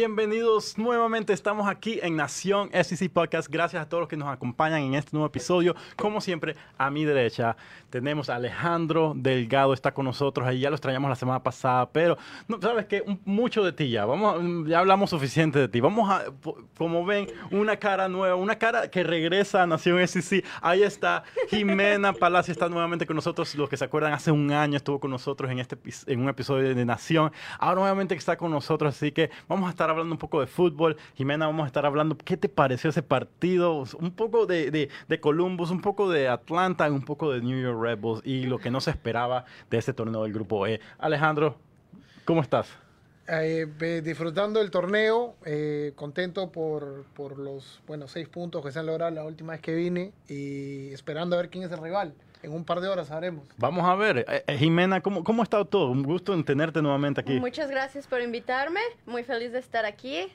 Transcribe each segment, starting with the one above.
Bienvenidos nuevamente, estamos aquí en Nación SEC Podcast. Gracias a todos los que nos acompañan en este nuevo episodio. Como siempre, a mi derecha tenemos a Alejandro Delgado, está con nosotros. Ahí ya los traíamos la semana pasada, pero no, sabes que mucho de ti ya. Vamos, ya hablamos suficiente de ti. Vamos a, como ven, una cara nueva, una cara que regresa a Nación SEC. Ahí está Jimena Palacio, está nuevamente con nosotros. Los que se acuerdan, hace un año estuvo con nosotros en, este, en un episodio de Nación. Ahora nuevamente está con nosotros, así que vamos a estar hablando un poco de fútbol. Jimena, vamos a estar hablando, ¿qué te pareció ese partido? Un poco de, de, de Columbus, un poco de Atlanta, un poco de New York Rebels y lo que no se esperaba de ese torneo del Grupo E. Alejandro, ¿cómo estás? Eh, disfrutando el torneo, eh, contento por, por, los bueno, seis puntos que se han logrado la última vez que vine y esperando a ver quién es el rival. En un par de horas sabremos. Vamos a ver. Eh, eh, Jimena, ¿cómo, ¿cómo ha estado todo? Un gusto en tenerte nuevamente aquí. Muchas gracias por invitarme. Muy feliz de estar aquí.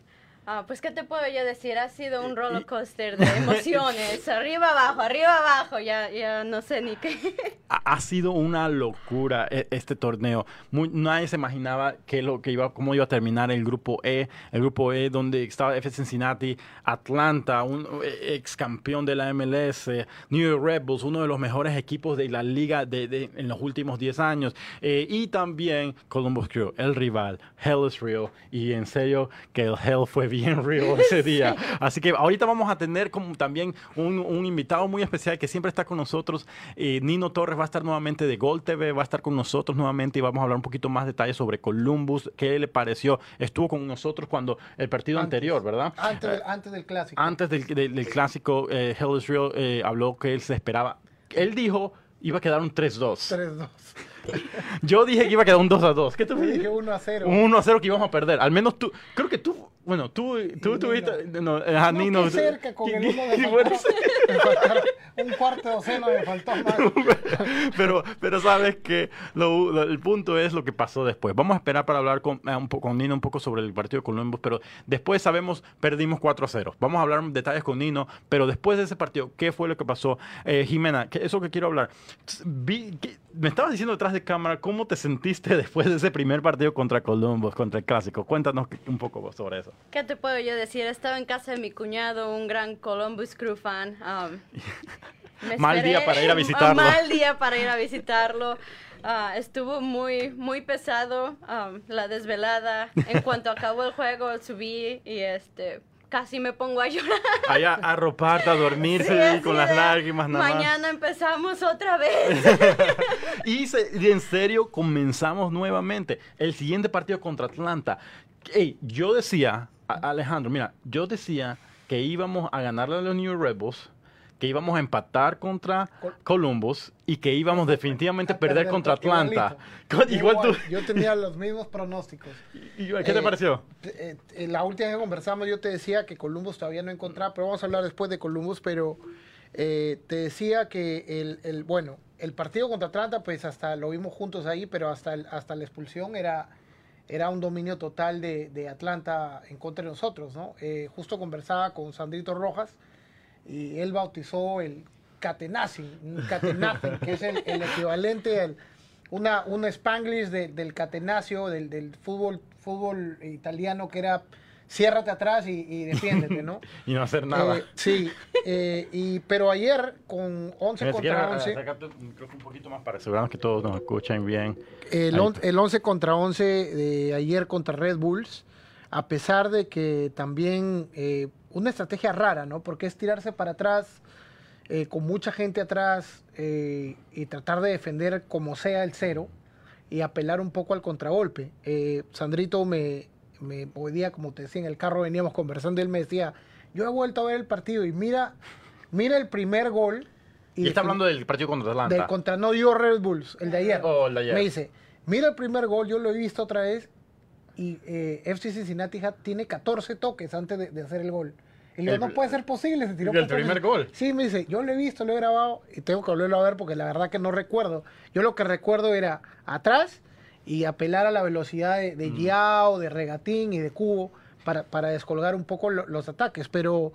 Ah, pues, ¿qué te puedo yo decir? Ha sido un roller coaster de emociones. arriba, abajo, arriba, abajo. Ya, ya no sé ni qué. Ha, sido una locura e, este torneo. nadie se imaginaba que lo, que iba, cómo iba a terminar el grupo E. El grupo E donde estaba F. Cincinnati, Atlanta, un e, ex campeón de la MLS, New York Rebels, uno de los mejores equipos de la liga de, en los últimos 10 años. Eh, y también Columbus Crew, el rival. Hell is real. Y en serio que el Hell fue bien real ese día. Así que ahorita vamos a tener como también un, invitado muy especial que siempre está con nosotros. Eh, Nino Torres va a estar nuevamente de Gol TV, va a estar con nosotros nuevamente y vamos a hablar un poquito más detalles sobre Columbus, qué le pareció. Estuvo con nosotros cuando el partido anterior, ¿verdad? Antes, del, antes del clásico. Antes del, clásico, eh, Hell is Real eh, habló que él se esperaba. Él dijo iba a quedar un 3-2. 3-2. Yo dije que iba a quedar un 2-2. ¿Qué tú dije 1-0. 1-0 que íbamos a perder. Al menos tú, creo que tú bueno, tú, tú tuviste. No, a no, cerca con el uno de Un cuarto de docena me faltó más. pero, pero sabes que lo, el punto es lo que pasó después. Vamos a esperar para hablar con, eh, un poco, con Nino un poco sobre el partido con Columbus, pero después sabemos, perdimos 4-0. Vamos a hablar detalles con Nino, pero después de ese partido, ¿qué fue lo que pasó? Eh, Jimena, ¿qué, eso que quiero hablar. Vi, me estabas diciendo detrás de cámara, ¿cómo te sentiste después de ese primer partido contra Columbus, contra el Clásico? Cuéntanos un poco sobre eso. ¿Qué te puedo yo decir? Estaba en casa de mi cuñado, un gran Columbus Crew fan. Um, mal día para ir a visitarlo. mal día para ir a visitarlo. Uh, estuvo muy, muy pesado um, la desvelada. En cuanto acabó el juego, subí y este casi me pongo a llorar. Allá a arroparte, a dormirse con las lágrimas. Nada Mañana empezamos otra vez. y, y, en serio comenzamos nuevamente. El siguiente partido contra Atlanta. Hey, yo decía, Alejandro, mira, yo decía que íbamos a ganarle a los New Rebels, que íbamos a empatar contra Columbus y que íbamos definitivamente a perder, contra Atlanta. Igual, tú. Yo tenía los mismos pronósticos. ¿Y, qué te eh, pareció? Eh, eh, la última vez que conversamos yo te decía que Columbus todavía no encontraba, pero vamos a hablar después de Columbus, pero te decía que el, el, bueno, el partido contra Atlanta, pues hasta lo vimos juntos ahí, pero hasta, hasta la expulsión era era un dominio total de, Atlanta en contra de nosotros, ¿no? Eh, justo conversaba con Sandrito Rojas y él bautizó el catenacing, que es el, equivalente a una, un spanglish del catenacio, del, del, fútbol, fútbol italiano que era ciérrate atrás y, defiéndete, ¿no? y no hacer nada. Eh, sí, eh, y, pero ayer con 11 contra 11... un poquito más para asegurarnos que todos nos escuchen bien. El, el 11 contra 11 de ayer contra Red Bulls, a pesar de que también eh, una estrategia rara, ¿no? Porque es tirarse para atrás con mucha gente atrás y tratar de defender como sea el cero y apelar un poco al contragolpe. Sandrito me, me, hoy día, como te decía, en el carro veníamos conversando y él me decía, yo he vuelto a ver el partido y mira, mira el primer gol. Y, está hablando del partido contra Atlanta. Del contra, no, yo Red Bulls, el de ayer. Oh, el de ayer. Me dice, mira el primer gol, yo lo he visto otra vez y eh, FC Cincinnati tiene 14 toques antes de, hacer el gol. Y le digo, no puede ser posible, se tiró ¿El primer gol? Sí, me dice, yo lo he visto, lo he grabado y tengo que volverlo a ver porque la verdad que no recuerdo. Yo lo que recuerdo era atrás y apelar a la velocidad de, de mm. de Regatín y de Cubo para, para descolgar un poco los ataques. Pero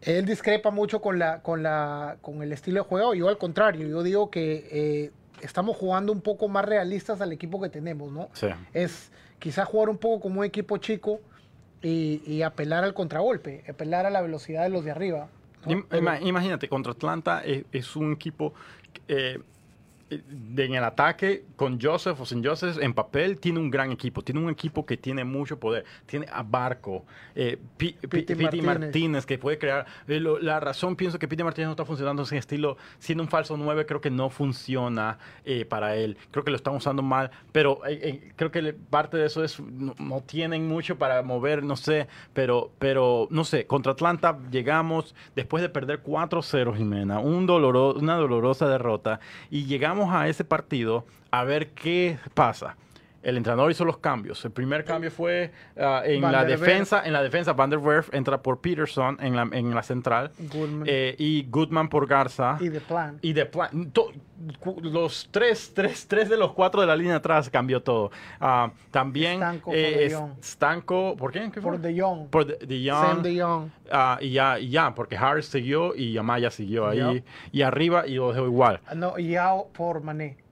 él discrepa mucho con, la, con, la, con el estilo de juego. Yo al contrario, yo digo que eh, estamos jugando un poco más realistas al equipo que tenemos, ¿no? Sí. Es quizás jugar un poco como un equipo chico y, y apelar al contragolpe, apelar a la velocidad de los de arriba. Imagínate, contra Atlanta es, es un equipo eh, en el ataque con Joseph o sin Joseph en papel tiene un gran equipo, tiene un equipo que tiene mucho poder, tiene a Barco, eh, Piti Martínez. Martínez. que puede crear. eh, lo- la razón pienso que Piti Martínez no está funcionando ese estilo, siendo un falso 9 creo que no funciona eh, para él, creo que lo están usando mal, pero eh, eh, creo que parte de eso es no, no tienen mucho para mover, no sé, pero, pero no sé, contra Atlanta llegamos después de perder 4-0 Jimena, un doloro- una dolorosa derrota y llegamos a ese partido a ver qué pasa. El entrenador hizo los cambios. El primer cambio fue ah, en Van la Werf. defensa. En la defensa, Van der Werf entra por Peterson en la, en la central Goodman. eh, y Goodman por Garza. y de plan. Y de plan, to- los tres, tres, tres de los cuatro de la línea atrás cambió todo. Ah, también Stanko por eh, De es- Jong. Stanko, ¿por. Por De Jong. Por De, de Jong. Sam De Jong. Ah, y ya, y ya, porque Harris siguió y Amaya siguió ahí. Y arriba y lo dejó igual. No, y por Mané.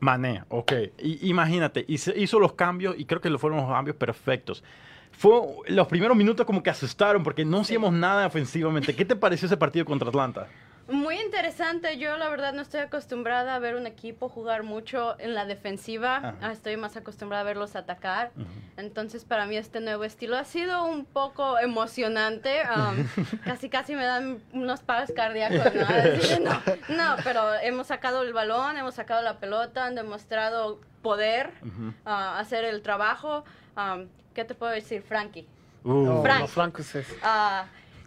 Mané, ok. Y, imagínate, hizo, hizo los cambios y creo que lo fueron los cambios perfectos. Fue los primeros minutos como que asustaron porque no hacíamos nada ofensivamente. ¿Qué te pareció ese partido contra Atlanta? Muy interesante. Yo la verdad no estoy acostumbrada a ver un equipo jugar mucho en la defensiva. Ajá. Ah, Estoy más acostumbrada a verlos atacar. Entonces para mí este nuevo estilo ha sido un poco emocionante. Um, casi casi me dan unos paros cardíacos. ¿no? No, no, pero hemos sacado el balón, hemos sacado la pelota, han demostrado poder Ujú. ah, hacer el trabajo. Um, ¿Qué te puedo decir, Frankie? Uh, No, Frank. los franceses.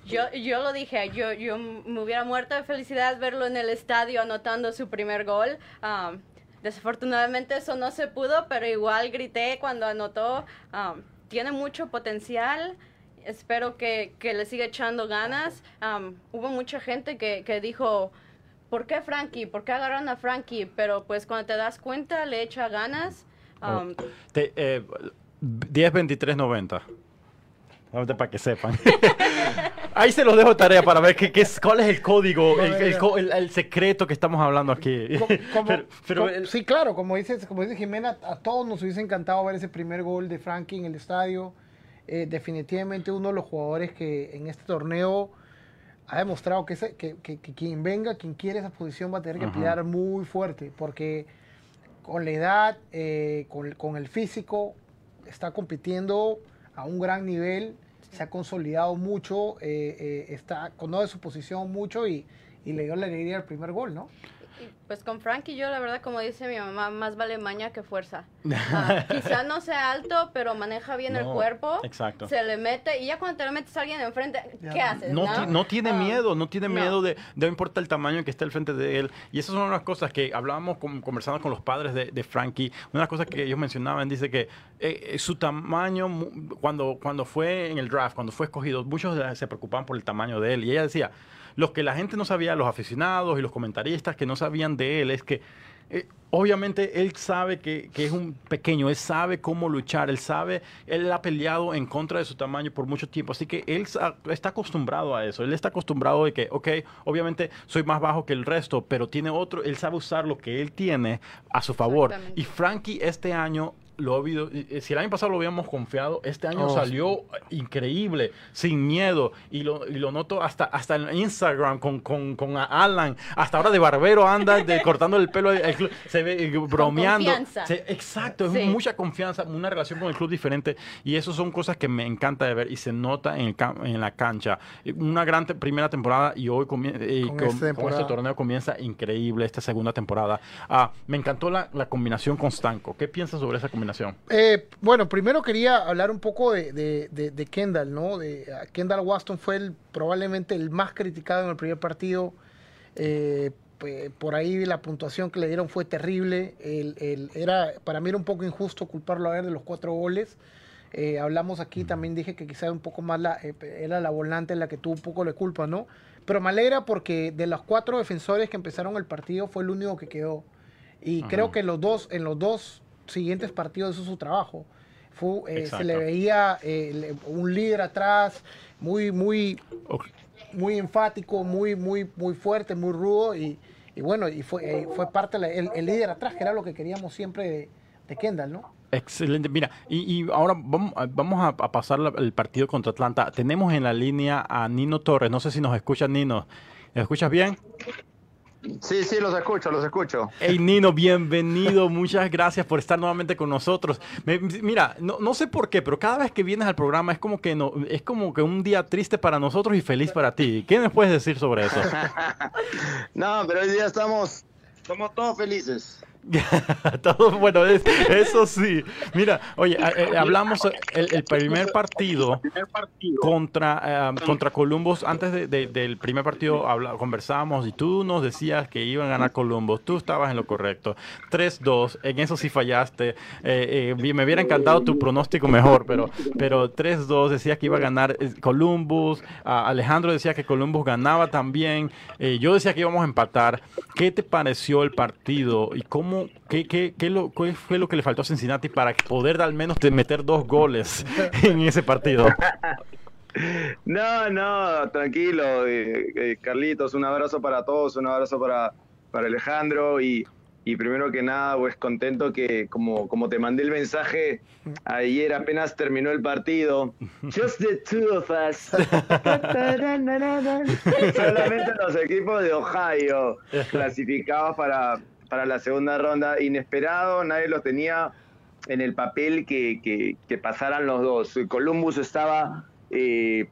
Yo, yo lo dije, yo, yo me hubiera muerto de felicidad verlo en el estadio anotando su primer gol. Ah, desafortunadamente eso no se pudo, pero igual grité cuando anotó. Ah, tiene mucho potencial. Espero que, que le siga echando ganas. Ah, hubo mucha gente que, que dijo, ¿por qué Frankie? ¿Por qué agarraron a Frankie? Pero pues cuando te das cuenta le echa ganas. Ah, Te- eh, 10, 23, 90. Solamente para que sepan. Ahí se los dejo de tarea para ver qué, qué es, cuál es el código, el, el el- el secreto que estamos hablando aquí. Como- Pero- pero sí, claro, como dices, como dice Jimena, a todos nos hubiese encantado ver ese primer gol de Frankie en el estadio. Eh, definitivamente uno de los jugadores que en este torneo ha demostrado que, ese- que, que- que quien venga, quien quiere esa posición va a tener que pelear muy fuerte, porque con la edad, eh, con, con el físico, está compitiendo a un gran nivel, se ha consolidado mucho, eh, eh, está, conoce su posición mucho y, y le dio la alegría al primer gol, ¿no? Y, Pues con Frankie yo la verdad como dice mi mamá, más vale maña que fuerza. Ah, quizá no sea alto, pero maneja bien el cuerpo. exacto. Se le mete y ya cuando te le metes a alguien enfrente, Ya. ¿qué haces? No, No, ti- no tiene Ah, miedo, no tiene no. miedo de, no importa el tamaño que esté al frente de él. Y esas son las cosas que hablábamos con- conversando con los padres de, de Frankie. Una de las cosas que ellos mencionaban, dice que eh, eh, su tamaño, cuando, cuando fue en el draft, cuando fue escogido, muchos se preocupaban por el tamaño de él. Y ella decía, lo que la gente no sabía, los aficionados y los comentaristas que no sabían de él, es que eh, obviamente él sabe que, que es un pequeño, él sabe cómo luchar, él sabe, él ha peleado en contra de su tamaño por mucho tiempo, así que él está acostumbrado a eso, él está acostumbrado de que, ok, obviamente soy más bajo que el resto, pero tiene otro, él sabe usar lo que él tiene a su favor. Y Frankie este año... Lo ha habido- eh, si el año pasado lo habíamos confiado, este año Oh, salió increíble, sin miedo, y lo, y lo noto hasta, hasta en Instagram con, con, con Alan, hasta ahora de barbero anda de, cortando el pelo, el club, se ve eh, bromeando. confianza. Se- exacto, es Sí. mucha confianza, una relación con el club diferente, y eso son cosas que me encanta de ver y se nota en, el en la cancha. Eh, Una gran te- primera temporada y hoy comie- eh, Con con, con este torneo comienza increíble esta segunda temporada. Ah, me encantó la, la combinación con Stanco. ¿Qué piensas sobre esa combinación? Eh, bueno, primero quería hablar un poco de, de- de- de Kendall, ¿no? De, Kendall Waston fue el, probablemente el más criticado en el primer partido. Eh, por ahí la puntuación que le dieron fue terrible. El- el- era, para mí era un poco injusto culparlo a él de los cuatro goles. Eh, hablamos aquí, también dije que quizá un poco más la, eh, era la volante la que tuvo un poco de culpa, ¿no? Pero me alegra porque de los cuatro defensores que empezaron el partido fue el único que quedó. Y Ajá. creo que los dos, en los dos siguientes partidos hizo su trabajo. Fue, eh, se le veía eh, un líder atrás, muy, muy, muy enfático, muy, muy, muy fuerte, muy rudo y, y bueno, y fue, eh, fue parte la- el, líder atrás, que era lo que queríamos siempre de, de Kendall, ¿no? Excelente. Mira, y, ahora vamos, vamos a, pasar el partido contra Atlanta. Tenemos en la línea a Nino Torres. No sé si nos escuchas, Nino. ¿Me escuchas bien? Sí, sí, los escucho, los escucho. Hey Nino, bienvenido. Muchas gracias por estar nuevamente con nosotros. mira, no, sé por qué, pero cada vez que vienes al programa es como que no, es como que un día triste para nosotros y feliz para ti. ¿Qué me puedes decir sobre eso? no, pero hoy día estamos, somos todos felices. Todo, bueno, eso sí. Mira, oye, eh, hablamos el, primer partido contra, eh, contra Columbus. Antes del primer partido conversábamos y tú nos decías que iban a ganar Columbus. Tú estabas en lo correcto. 3-2, en eso sí fallaste. Eh, me hubiera encantado tu pronóstico mejor, pero, pero 3-2 decía que iba a ganar Columbus. Alejandro decía que Columbus ganaba también. yo decía que íbamos a empatar. ¿Qué te pareció el partido y cómo qué, qué, qué, lo, fue lo que le faltó a Cincinnati para poder al menos meter dos goles en ese partido? No, no, tranquilo, eh, eh, Carlitos, un abrazo para todos, un abrazo para, para Alejandro y, y primero que nada, pues contento que como, como te mandé el mensaje ayer apenas terminó el partido, just the two of us, solamente los equipos de Ohio clasificados para, para la segunda ronda. Inesperado, nadie lo tenía en el papel que, que, pasaran los dos. Columbus estaba eh,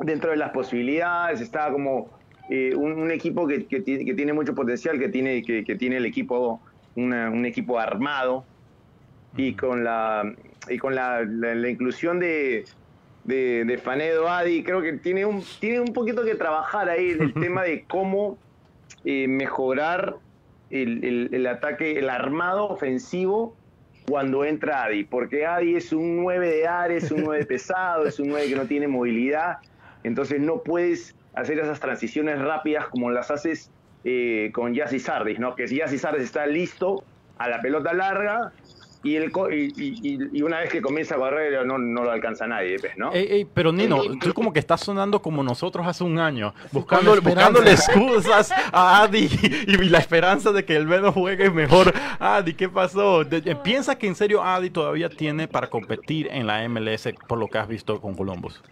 dentro de las posibilidades, estaba como eh, un, equipo que, que, tiene mucho potencial, que tiene, que, tiene el equipo, un equipo armado y con la, y con la, la, inclusión de, de, Fanedo Adi, creo que tiene un, tiene un poquito que trabajar ahí el tema de cómo eh, mejorar el, ataque, el armado ofensivo cuando entra Adi, porque Adi es un 9 de Ares, un 9 pesado, es un 9 que no tiene movilidad, entonces no puedes hacer esas transiciones rápidas como las haces eh, con Yassi Sardis, ¿no? Que si Yassi Sardis está listo a la pelota larga, y, el, y, una vez que comienza a correr no, no lo alcanza nadie, pues, ¿no? pero Nino, tú como que estás sonando como nosotros hace un año, buscando, buscándole excusas a Adi y, la esperanza de que el menos juegue mejor. Adi, ¿qué pasó? ¿Piensa que en serio Adi todavía tiene para competir en la MLS por lo que has visto con Columbus?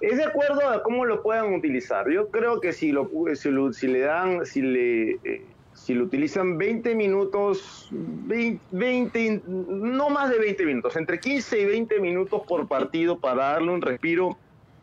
Es de acuerdo a cómo lo puedan utilizar. Yo creo que si, lo, si, si le dan, si le... Eh, si lo utilizan 20 minutos, 20, no más de 20 minutos, entre 15 y 20 minutos por partido para darle un respiro.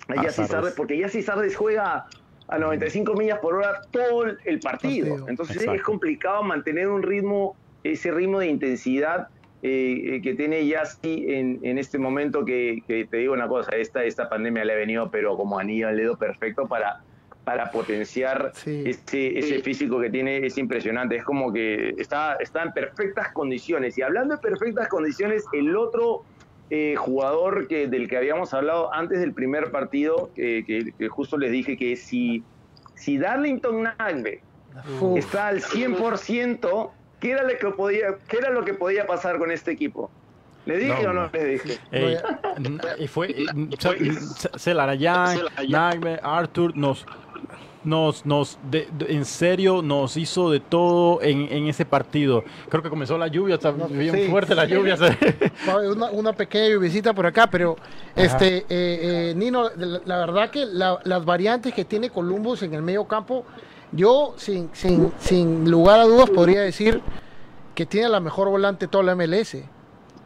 A Yassi Sardes, porque Yassi Sardes juega a 95 millas por hora todo el partido. Entonces es complicado mantener un ritmo, ese ritmo de intensidad eh, eh, que tiene Yassi en, en este momento que, que, te digo una cosa, esta, esta pandemia le ha venido pero como anillo al dedo perfecto para para potenciar ese, físico que tiene, es impresionante. Es como que está, está en perfectas condiciones. Y hablando de perfectas condiciones, el otro eh, jugador que, del que habíamos hablado antes del primer partido, que, justo les dije que si, si Darlington Nagbe está al 100%, ¿qué era, lo que podía, ¿qué era lo que podía pasar con este equipo? ¿Le dije o no le dije? y fue, Celarayan, Nagbe, Arthur, nos nos, nos en serio nos hizo de todo en, ese partido. Creo que comenzó la lluvia, está bien fuerte la lluvia. Una, una, pequeña visita por acá, pero este eh, eh, Nino, la, verdad que las variantes que tiene Columbus en el medio campo, yo sin, sin, sin lugar a dudas podría decir que tiene la mejor volante toda la MLS,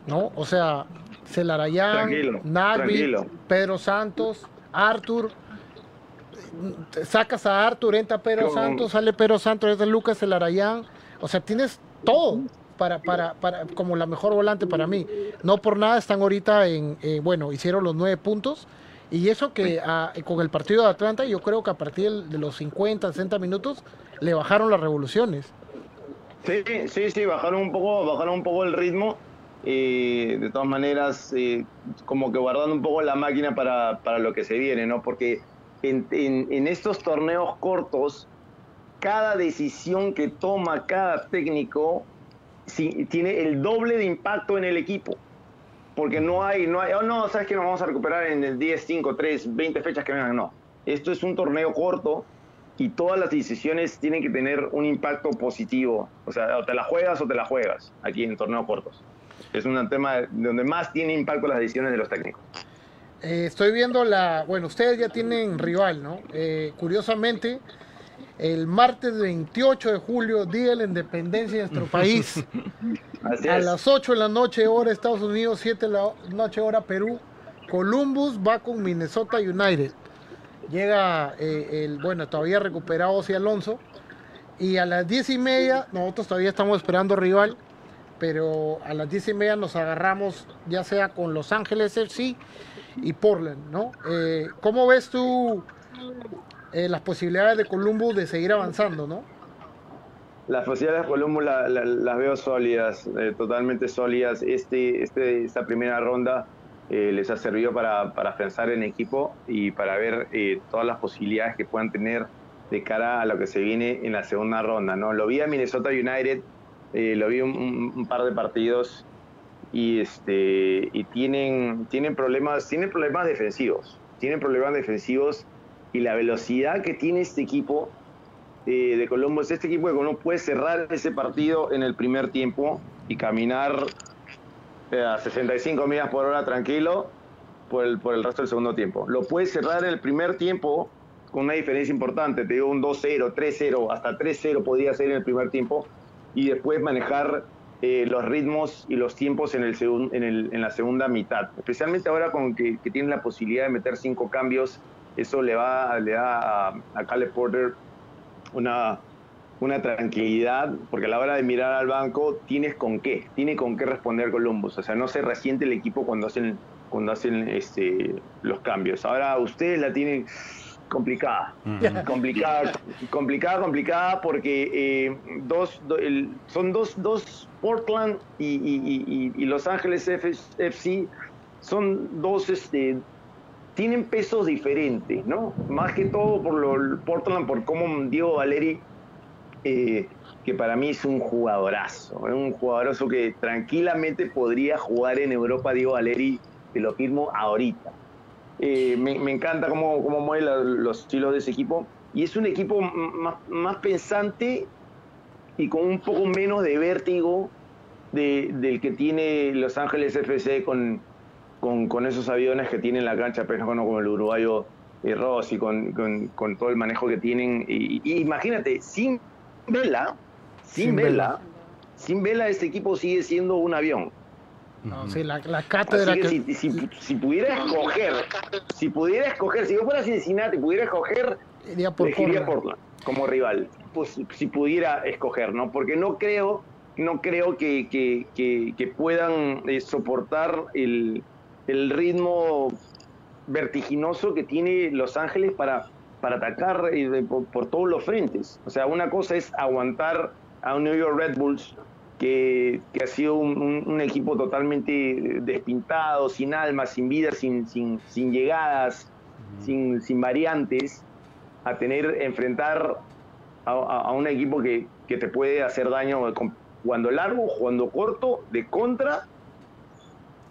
¿no? O sea, Celarayán, Nagby, Pedro Santos, Arthur sacas a Artur, entra Pedro Santos, sale Pedro Santos, es de Lucas el Arayán. O sea, tienes todo para, para, para, como la mejor volante para mí. No por nada están ahorita en, eh, bueno, hicieron los nueve puntos. Y eso que con el partido de Atlanta, yo creo que a partir de los 50, 60 minutos, le bajaron las revoluciones. Sí, sí, sí, bajaron un poco, bajaron un poco el ritmo. Eh, de todas maneras, eh, como que guardando un poco la máquina para, para lo que se viene, ¿no? Porque en, estos torneos cortos, cada decisión que toma cada técnico tiene el doble de impacto en el equipo. Porque no hay, no hay, oh no, sabes que nos vamos a recuperar en el 10, 5, 3, 20 fechas que vengan. No. Esto es un torneo corto y todas las decisiones tienen que tener un impacto positivo. O sea, o te la juegas o te la juegas aquí en torneos cortos. Es un tema donde más tiene impacto las decisiones de los técnicos. Eh, estoy viendo la. Bueno, ustedes ya tienen rival, ¿no? Eh, curiosamente, el martes 28 de julio, Día de la Independencia de nuestro país, Así a es. las 8 de la noche, hora Estados Unidos, 7 de la noche, hora Perú, Columbus va con Minnesota United. Llega eh, el, bueno, todavía recuperado Ozzy Alonso. Y a las 10 y media, nosotros todavía estamos esperando rival, pero a las 10 y media nos agarramos ya sea con Los Ángeles FC y Portland, ¿no? Eh, ¿Cómo ves tú eh, las posibilidades de Columbus de seguir avanzando, no? Las posibilidades de Columbus la- la- las veo sólidas, eh, totalmente sólidas. Este, este, esta primera ronda eh, les ha servido para, para pensar en equipo y para ver eh, todas las posibilidades que puedan tener de cara a lo que se viene en la segunda ronda. ¿no? Lo vi a Minnesota United, lo vi un- un par de partidos y, este, y tienen, tienen, problemas, tienen problemas defensivos. Tienen problemas defensivos y la velocidad que tiene este equipo eh, de Columbus, este equipo de Columbus puede cerrar ese partido en el primer tiempo y caminar eh, a 65 millas por hora tranquilo por el, por el resto del segundo tiempo. Lo puede cerrar en el primer tiempo con una diferencia importante, te digo un 2-0, 3-0, hasta 3-0 podría ser en el primer tiempo y después manejar eh, los ritmos y los tiempos en, el segun- en, el- en la segunda mitad. Especialmente ahora con que, que la posibilidad de meter cinco cambios, eso le, va, le da a, a Caleb Porter una, una tranquilidad, porque a la hora de mirar al banco tienes con qué, tiene con qué responder Columbus. O sea, no se resiente el equipo cuando hacen, cuando hacen este, los cambios. Ahora ustedes la tienen complicada, complicada, complicada, complicada, porque eh, dos, do- el- son dos, dos Portland y, y- y- y Los Ángeles FC son dos este, tienen pesos diferentes, ¿no? Más que todo por lo Portland, por cómo Diego Valeri, eh, que para mí es un jugadorazo, es un jugadorazo que tranquilamente podría jugar en Europa, Diego Valeri, te lo firmo ahorita. Eh, me, me encanta cómo, cómo mueve la- los estilos de ese equipo, y es un equipo más, más pensante y con un poco menos de vértigo de- del que tiene Los Ángeles FC con, con, con esos aviones que tienen la cancha, pero con, con el uruguayo eh, Rossi, con, con, con todo el manejo que tienen. Y, y imagínate, sin vela, sin, Sin vela, vela. sin vela, este equipo sigue siendo un avión. No, sí, la, la cátedra Así que que... si, si, si pudiera escoger, si pudiera escoger, si yo fuera Cincinnati, pudiera escoger, iría por elegiría Portland. Portland como rival, pues si pudiera escoger, ¿no? Porque no creo, no creo que, que, que- que puedan eh, soportar el, el ritmo vertiginoso que tiene Los Ángeles para, para atacar eh, por, por todos los frentes. O sea, una cosa es aguantar a un New York Red Bulls que, que ha sido un, un- un equipo totalmente despintado, sin alma, sin vida, sin, sin, sin llegadas, sin, sin variantes, a tener, enfrentar a, a- a un equipo que, que te puede hacer daño jugando largo, jugando corto, de contra,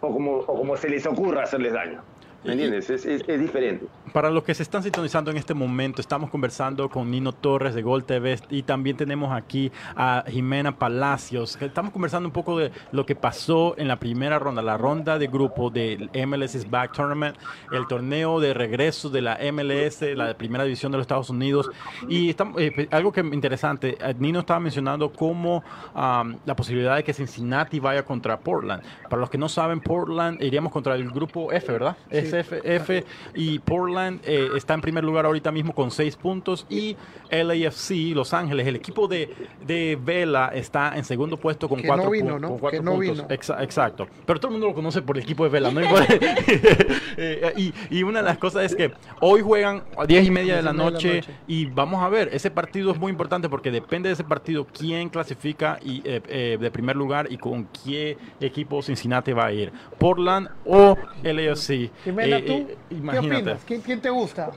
o como, o como se les ocurra hacerles daño. ¿Me entiendes? Es, es- es diferente. Para los que se están sintonizando en este momento, estamos conversando con Nino Torres de Gol TV y también tenemos aquí a Jimena Palacios. Estamos conversando un poco de lo que pasó en la primera ronda, la ronda de grupo del MLS Back Tournament, el torneo de regreso de la MLS, la primera división de los Estados Unidos. Y estamos, eh, pues, algo que interesante, eh, Nino estaba mencionando cómo am, la posibilidad de que Cincinnati vaya contra Portland. Para los que no saben, Portland iríamos contra el grupo F, ¿verdad? SFF y Portland eh, está en primer lugar ahorita mismo con seis puntos y LAFC, Los Ángeles, el equipo de, de Vela está en segundo puesto con Que cuatro, no vino, pu- ¿no? con cuatro Que no puntos. vino. Exa- exacto. Pero todo el mundo lo conoce por el equipo de Vela, ¿no? Eh, y, y una de las cosas es que hoy juegan a 10 y media de la Diez y media de la noche y vamos a ver, ese partido es muy importante porque depende de ese partido quién clasifica y, eh, eh, de primer lugar y con qué equipo Cincinnati va a ir. Portland o LAFC. Jimena, ¿tú qué imagínate. opinas? ¿Quién, quién te gusta?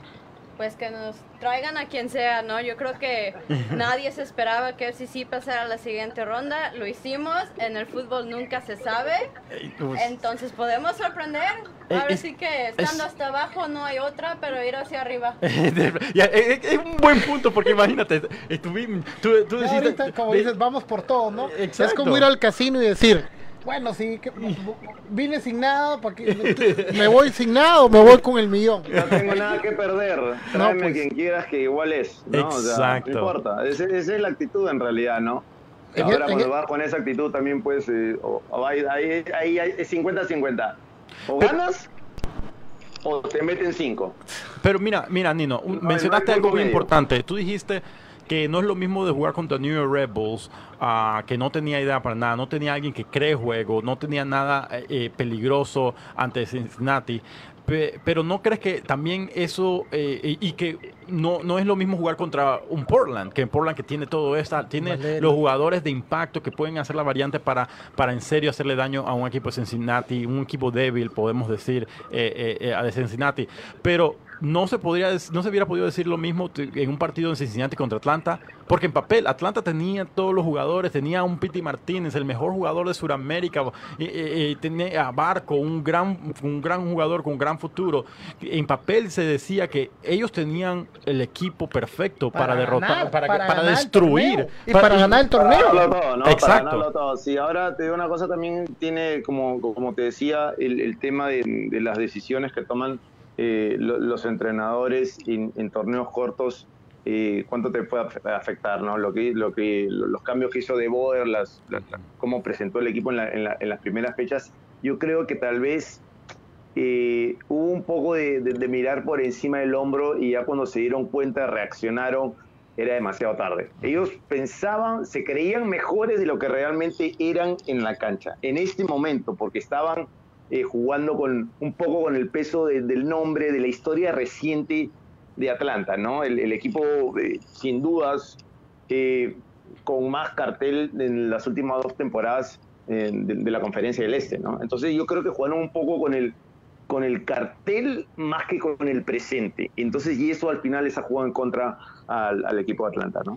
Pues que nos traigan a quien sea, ¿no? Yo creo que nadie se esperaba que FCC pasara a la siguiente ronda. Lo hicimos. En el fútbol nunca se sabe. Eh, Entonces podemos sorprender. Eh, Ahora es- sí que estando es- hasta abajo no hay otra, pero ir hacia arriba. Eh, eh, es un buen punto porque imagínate, estuvimos, tú, tú Ya deciste- ahorita, como dices, vamos por todo, ¿no? Es Exacto. como ir al casino y decir, Bueno, sí, que, vine sin nada, ¿para que me voy sin nada o me voy con el millón? No tengo nada que perder. Tráeme pues. quien quieras que igual es. ¿no? Exacto. no importa. Esa, esa, es la actitud en realidad, ¿no? Ahora cuando vas con esa actitud también pues eh, ahí, ahí, es 50-50. O ganas o te meten 5. Pero mira, mira Nino, mencionaste algo muy importante. Tú dijiste que no es lo mismo de jugar contra New York Red Bulls, uh, que no tenía idea para nada, no tenía alguien que cree juego, no tenía nada eh, eh peligroso ante Cincinnati. Pero ¿no crees que también eso eh, y que no, no es lo mismo jugar contra un Portland, que en Portland que tiene todo esto, tiene los jugadores de impacto que pueden hacer la variante para, para en serio hacerle daño a un equipo de Cincinnati, un equipo débil, podemos decir, eh, eh, a de Cincinnati. Pero no se podría no se hubiera podido decir lo mismo en un partido en Cincinnati contra Atlanta, porque en papel Atlanta tenía todos los jugadores, tenía a un Piti Martínez, el mejor jugador de Sudamérica, y, tenía a Barco, un gran, un gran jugador con un gran futuro. En papel se decía que ellos tenían el equipo perfecto para, derrotar, para, para, destruir. Y para, ganar el torneo. Exacto. Sí, ahora te digo una cosa, también tiene, como, como te decía, el, tema de, de las decisiones que toman eh, los entrenadores en, torneos cortos, eh, cuánto te puede afectar, ¿no? Lo que, lo que, los cambios que hizo de Boer, las, cómo presentó el equipo en, las primeras fechas, yo creo que tal vez eh, hubo un poco de, mirar por encima del hombro y ya cuando se dieron cuenta, reaccionaron, era demasiado tarde. Ellos pensaban, se creían mejores de lo que realmente eran en la cancha, en este momento, porque estaban eh, jugando con un poco con el peso del nombre, de la historia reciente de Atlanta, ¿no? El, equipo, eh, sin dudas, eh, con más cartel en las últimas dos temporadas de, la Conferencia del Este, ¿no? Entonces yo creo que jugaron un poco con el, con el cartel más que con el presente. Entonces, y eso al final les ha jugado en contra al, al equipo de Atlanta, ¿no?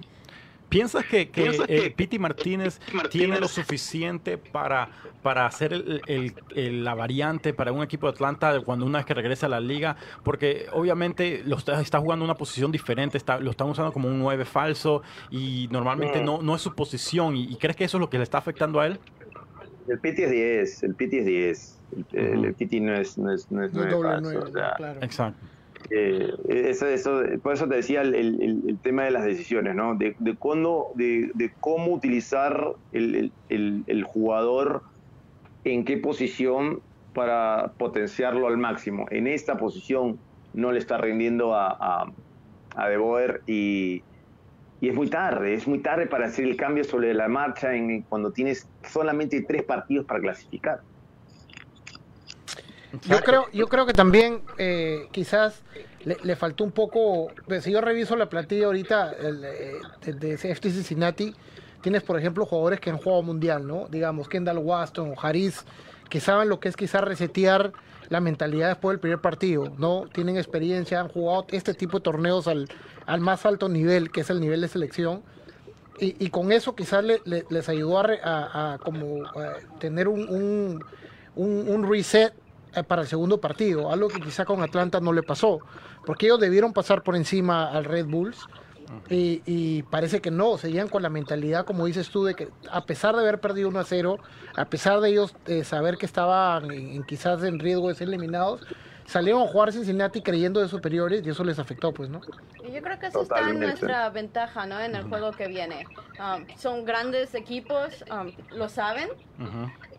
¿Piensas que, que, eh, Piti Martínez, tiene lo suficiente para, para hacer el, la variante para un equipo de Atlanta cuando una vez que regrese a la liga? Porque obviamente lo está, está jugando una posición diferente, está, lo están usando como un 9 falso y normalmente mm. no, no es su posición. ¿Y, crees que eso es lo que le está afectando a él? El Piti es 10, el Piti es 10. El, Piti no es, no es, no es 9 falso. claro. Exacto. Eh, eso, por eso te decía el, tema de las decisiones, ¿no? De, de, de, cómo utilizar el, jugador en qué posición para potenciarlo al máximo. En esta posición no le está rindiendo a, a, a De Boer y, y, es muy tarde, es muy tarde para hacer el cambio sobre la marcha en, cuando tienes solamente tres partidos para clasificar. Yo creo, yo creo que también eh, quizás le, faltó un poco. Pues, si yo reviso la plantilla ahorita el, eh, de, de FT Cincinnati, tienes por ejemplo jugadores que han jugado mundial, ¿no? Digamos Kendall Waston o Harris, que saben lo que es quizás resetear la mentalidad después del primer partido, ¿no? Tienen experiencia, han jugado este tipo de torneos al, al más alto nivel, que es el nivel de selección. Y, y con eso quizás le, les ayudó a, a, como tener un, un, un, un reset eh, para el segundo partido, algo que quizá con Atlanta no le pasó, porque ellos debieron pasar por encima al Red Bulls y, parece que no, seguían con la mentalidad, como dices tú, de que a pesar de haber perdido 1 a 0, a pesar de ellos eh, saber que estaban en, quizás en riesgo de ser eliminados, salieron a jugar Cincinnati creyendo de superiores y eso les afectó, pues, ¿no? Y yo creo que eso está en nuestra ventaja, ¿no? En el juego que viene. Um, son grandes equipos, um, lo saben.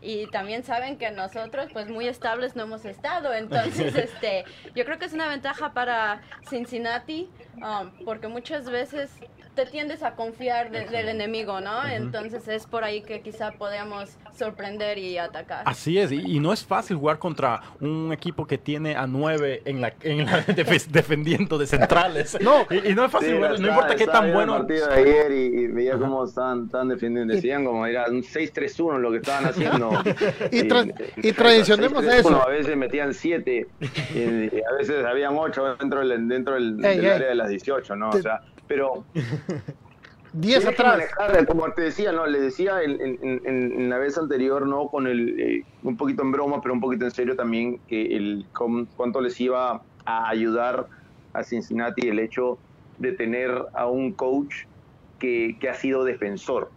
Y también saben que nosotros, pues muy estables no hemos estado. Entonces, este, yo creo que es una ventaja para Cincinnati, um, porque muchas veces te tiendes a confiar del enemigo, ¿no? Entonces es por ahí que quizá podemos sorprender y atacar. Así es, y, no es fácil jugar contra un equipo que tiene a nueve en la, en la defendiendo de centrales. No, y, no es fácil, no importa qué tan bueno. El partido de ayer y, veía cómo estaban, defendiendo, decían como era un 6-3-1 lo que estaban haciendo. Y, y, tradicionemos eso. a veces metían 7 y, a veces habían 8 dentro del, dentro del, área de las 18, ¿no? O sea, pero 10 atrás. como te decía, no, le decía en, la vez anterior, no, con el eh, un poquito en broma, pero un poquito en serio también, que el cuánto les iba a ayudar a Cincinnati el hecho de tener a un coach que, ha sido defensor.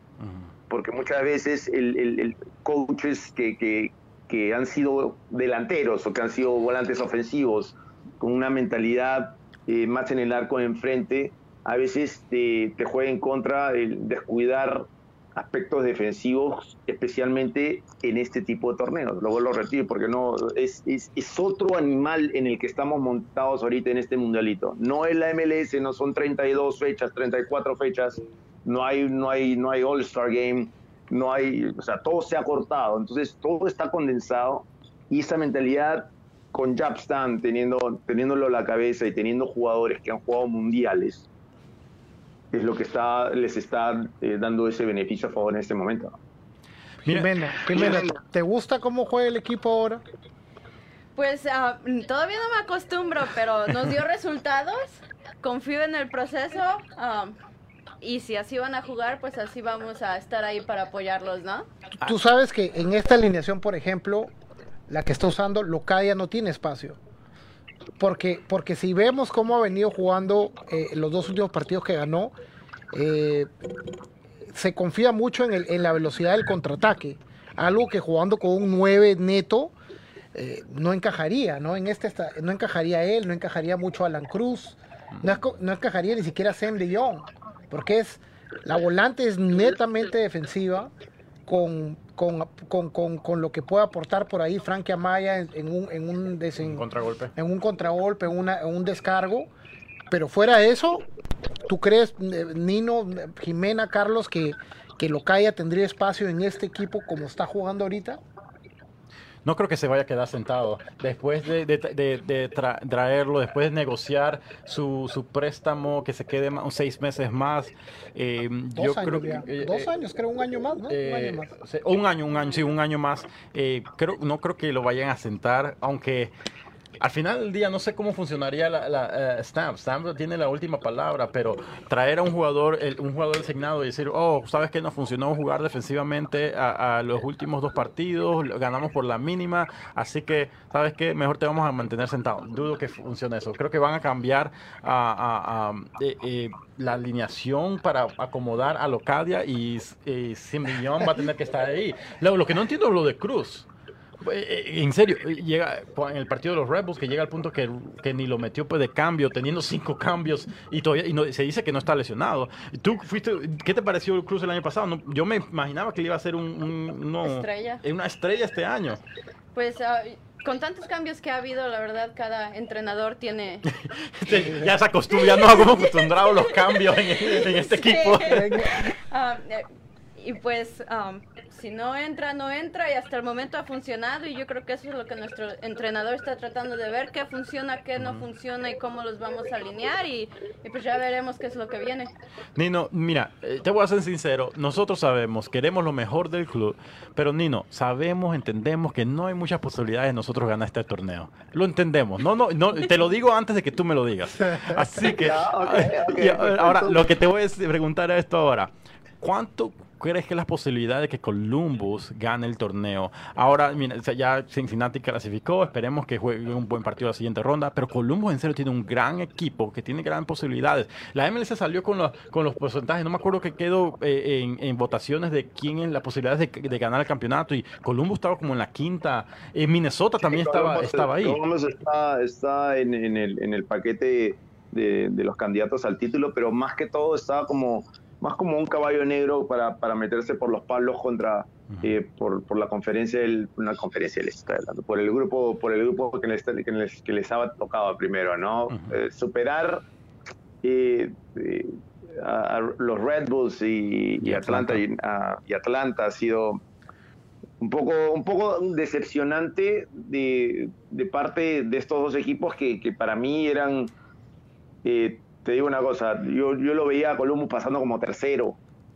Porque muchas veces el, el, coaches que, que, han sido delanteros o que han sido volantes ofensivos con una mentalidad eh, más en el arco de enfrente, a veces te, te juega en contra el descuidar aspectos defensivos, especialmente en este tipo de torneos. Lo vuelvo a repetir porque no es, es, es, otro animal en el que estamos montados ahorita en este mundialito. No es la MLS, no son 32 fechas, 34 fechas, no hay, no hay, no hay All-Star Game, no hay, o sea, todo se ha cortado, entonces todo está condensado y esa mentalidad con Japstan teniendo, teniéndolo a la cabeza y teniendo jugadores que han jugado mundiales, es lo que está, les está eh, dando ese beneficio a favor en este momento. Jimena, Jimena, ¿te gusta cómo juega el equipo ahora? Pues uh, todavía no me acostumbro, pero nos dio resultados. Confío en el proceso. Um, y si así van a jugar, pues así vamos a estar ahí para apoyarlos, ¿no? Tú sabes que en esta alineación, por ejemplo, la que está usando, Locaya no tiene espacio. Porque, porque si vemos cómo ha venido jugando eh, los dos últimos partidos que ganó, eh, se confía mucho en, el, en, la velocidad del contraataque. Algo que jugando con un 9 neto eh, no encajaría, ¿no? En este no encajaría él, no encajaría mucho Alan Cruz, no, no encajaría ni siquiera Sam de Jong, porque es la volante es netamente defensiva con con, con, con, lo que puede aportar por ahí Frankie Amaya en, en un, en un, desen, contragolpe, en un contragolpe, una, en un descargo. Pero fuera de eso, ¿tú crees, Nino, Jimena, Carlos, que, que Locaya tendría espacio en este equipo como está jugando ahorita? No creo que se vaya a quedar sentado. Después de, de, de, traerlo, después de negociar su, su, préstamo, que se quede más, seis meses más. Eh, dos yo años creo que, eh, Dos años, creo, un año más, ¿no? Eh, un año más. Un año, un año, sí, un año más. Eh, creo, no creo que lo vayan a sentar, aunque al final del día no sé cómo funcionaría la, la uh, Stamp. Stamp tiene la última palabra, pero traer a un jugador, el, un jugador designado y decir, oh, sabes que no funcionó jugar defensivamente a, los últimos dos partidos, ganamos por la mínima, así que, sabes que mejor te vamos a mantener sentado. Dudo que funcione eso. Creo que van a cambiar a, eh, eh, la alineación para acomodar a Locadia y, y va a tener que estar ahí. Lo, lo que no entiendo es lo de Cruz. Eh, eh, en serio, eh, llega en el partido de los Rebels que llega al punto que, que ni lo metió pues de cambio, teniendo cinco cambios y todavía y no, se dice que no está lesionado. ¿Tú fuiste, qué te pareció Cruz el año pasado? No, yo me imaginaba que le iba a ser un, un no, estrella. una estrella este año. Pues uh, con tantos cambios que ha habido, la verdad, cada entrenador tiene... ya se acostumbra, ya nos hemos acostumbrado los cambios en, en este sí. equipo. uh, y pues um, si no entra, no entra y hasta el momento ha funcionado y yo creo que eso es lo que nuestro entrenador está tratando de ver, qué funciona, qué no funciona y cómo los vamos a alinear y, y pues ya veremos qué es lo que viene. Nino, mira, eh, te voy a ser sincero, nosotros sabemos, queremos lo mejor del club, pero Nino, sabemos, entendemos que no hay muchas posibilidades de nosotros ganar este torneo. Lo entendemos, no, no, no te lo digo antes de que tú me lo digas. Así que, okay, okay, ahora, lo que te voy a preguntar es esto ahora. ¿Cuánto, crees que las posibilidades de que Columbus gane el torneo? Ahora, mira, ya Cincinnati clasificó, esperemos que juegue un buen partido la siguiente ronda, pero Columbus en serio tiene un gran equipo que tiene grandes posibilidades. La MLS salió con los, con los porcentajes, no me acuerdo que quedó eh, en, en, votaciones de quién es la posibilidad de, de, ganar el campeonato y Columbus estaba como en la quinta, en Minnesota también estaba, estaba ahí. Columbus está, está en, en, el, en el paquete de, de los candidatos al título, pero más que todo estaba como más como un caballo negro para, para meterse por los palos contra eh, por, por, la conferencia del una conferencia les está hablando, por el grupo por el grupo que les, que les, que les tocado primero no uh -huh. eh, superar eh, a, a, los Red Bulls y, y Atlanta, Y, a, y, Atlanta ha sido un poco un poco decepcionante de, de parte de estos dos equipos que, que para mí eran te digo una cosa, yo, yo lo veía a Columbus pasando como tercero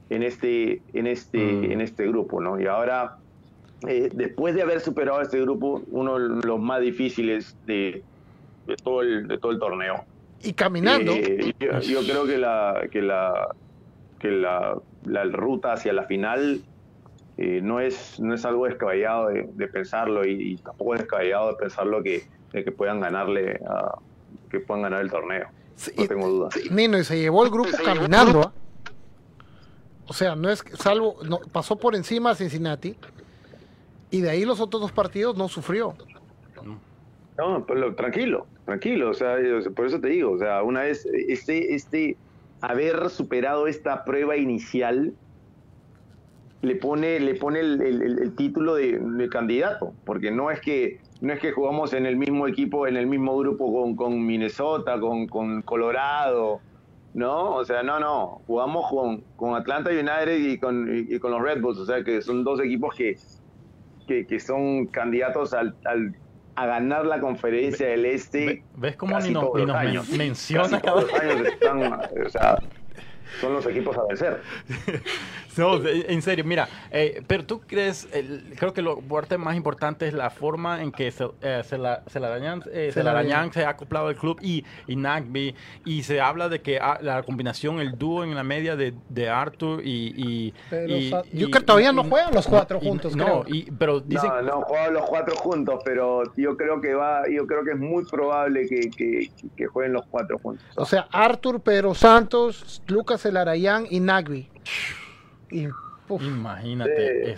en este, en este, mm. en este grupo, ¿no? Y ahora, eh, después de haber superado este grupo, uno de los más difíciles de, de todo, el, de todo el torneo. Y caminando. Eh, yo, yo, creo que la, que la, que la, la ruta hacia la final eh, no, es, no es algo descabellado de, de pensarlo y, y, tampoco es descabellado de pensarlo que, de que puedan ganarle a, que puedan ganar el torneo. Sí, no tengo duda. Nino, y se llevó el grupo caminando. O sea, no es salvo, no, pasó por encima a Cincinnati y de ahí los otros dos partidos no sufrió. No, pero tranquilo, tranquilo. O sea, por eso te digo, o sea, una vez este, este haber superado esta prueba inicial le pone, le pone el, título de, candidato, porque no es que no es que jugamos en el mismo equipo, en el mismo grupo con, con Minnesota, con, con Colorado, ¿no? O sea, no, no, jugamos con, con Atlanta United y con, y, con los Red Bulls, o sea, que son dos equipos que, que, son candidatos al, al, a ganar la conferencia del Este. ¿Ves cómo ni, nos menciona cada o sea, son los equipos a vencer. no, en serio, mira, eh, pero tú crees, creo que lo parte más importante es la forma en que se, eh, se, la, se, la eh, se, se ha acoplado al club y, y Nagby, y se habla de que ah, la combinación, el dúo en la media de, de Arthur y... y, yo creo que todavía no juegan los cuatro juntos, no, creo. pero dice, no, no juegan los cuatro juntos, pero yo creo que va, yo creo que es muy probable que, que, que jueguen los cuatro juntos. O sea, Arthur, Pedro Santos, Lucas Celarayán y Nagby. Imagínate.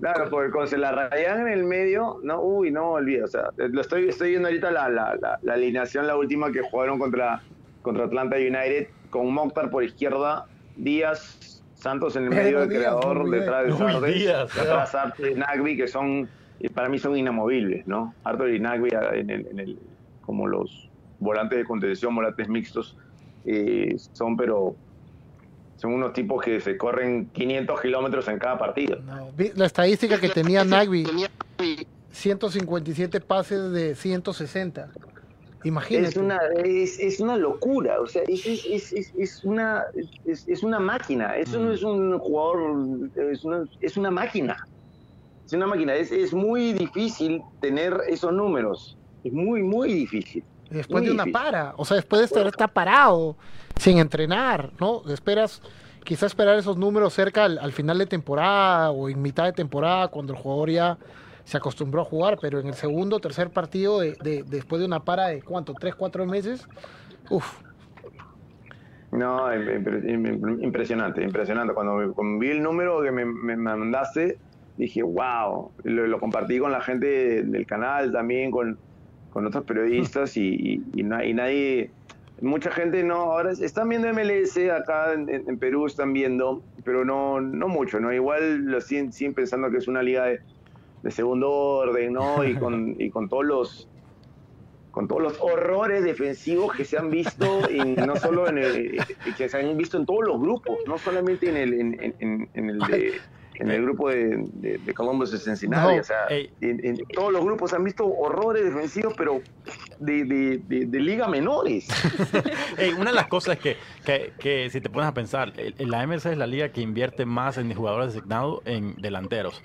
Claro, porque con Celarayán en el medio, no, uy, no olvido. O sea, lo estoy, estoy viendo ahorita la, la, la, alineación, la última que jugaron contra, contra Atlanta United, con Mokhtar por izquierda, Díaz, Santos en el medio, del creador, detrás de Sardes, atrás Arthur y Nagby, que son, para mí son inamovibles, ¿no? Arthur y Nagby en el, en el, como los volantes de contención, volantes mixtos, eh, son pero son unos tipos que se corren 500 kilómetros en cada partido. la estadística que tenía Nagby, 157 pases de 160. Imagínate. Es una, es, una locura, o sea, es, es una, es, una máquina. Eso no mm. es un jugador, es una, es una máquina. Es una máquina. Es, muy difícil tener esos números. Es muy, muy difícil. Después de una para, o sea, después de estar, estar parado, sin entrenar, ¿no? Esperas, quizás esperar esos números cerca al, final de temporada o en mitad de temporada, cuando el jugador ya se acostumbró a jugar, pero en el segundo o tercer partido, de, después de una para de cuánto, tres, cuatro meses, uff. No, impresionante, impresionante. Cuando, vi el número que me, mandaste, dije, wow, lo, compartí con la gente del canal también, con, con otros periodistas y, y, nadie, mucha gente no, ahora están viendo MLS acá en, Perú, están viendo, pero no, no mucho, ¿no? Igual lo siguen, pensando que es una liga de, segundo orden, ¿no? Y con, y con todos los con todos los horrores defensivos que se han visto, en, no solo en el, que se han visto en todos los grupos, no solamente en el, en, en el de en el grupo de, de, Columbus de Cincinnati. o sea, en, todos los grupos han visto horrores defensivos, pero de, de liga menores. una de las cosas que, que, que, si te pones a pensar, la MLS es la liga que invierte más en jugadores designados en delanteros.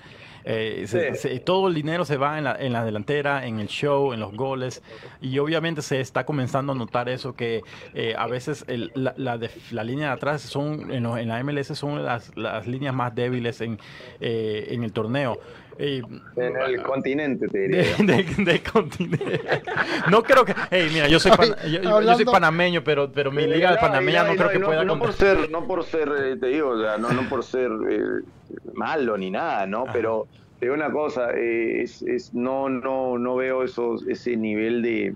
Eh, todo el dinero se va en la, en la, delantera, en el show, en los goles. Y obviamente se está comenzando a notar eso, que eh, a veces la, la, línea de atrás son en, en la MLS son las, las, líneas más débiles en, eh, en el torneo. En el continente, te diría. Del continente. no creo que. Hey, mira, yo soy, yo, soy panameño, pero, pero mi liga panameña no, creo que pueda. No por ser, no por ser, te digo, o sea, no, no por ser malo ni nada, ¿no? Pero te digo una cosa, eh, es, no, no, no veo esos, ese nivel de,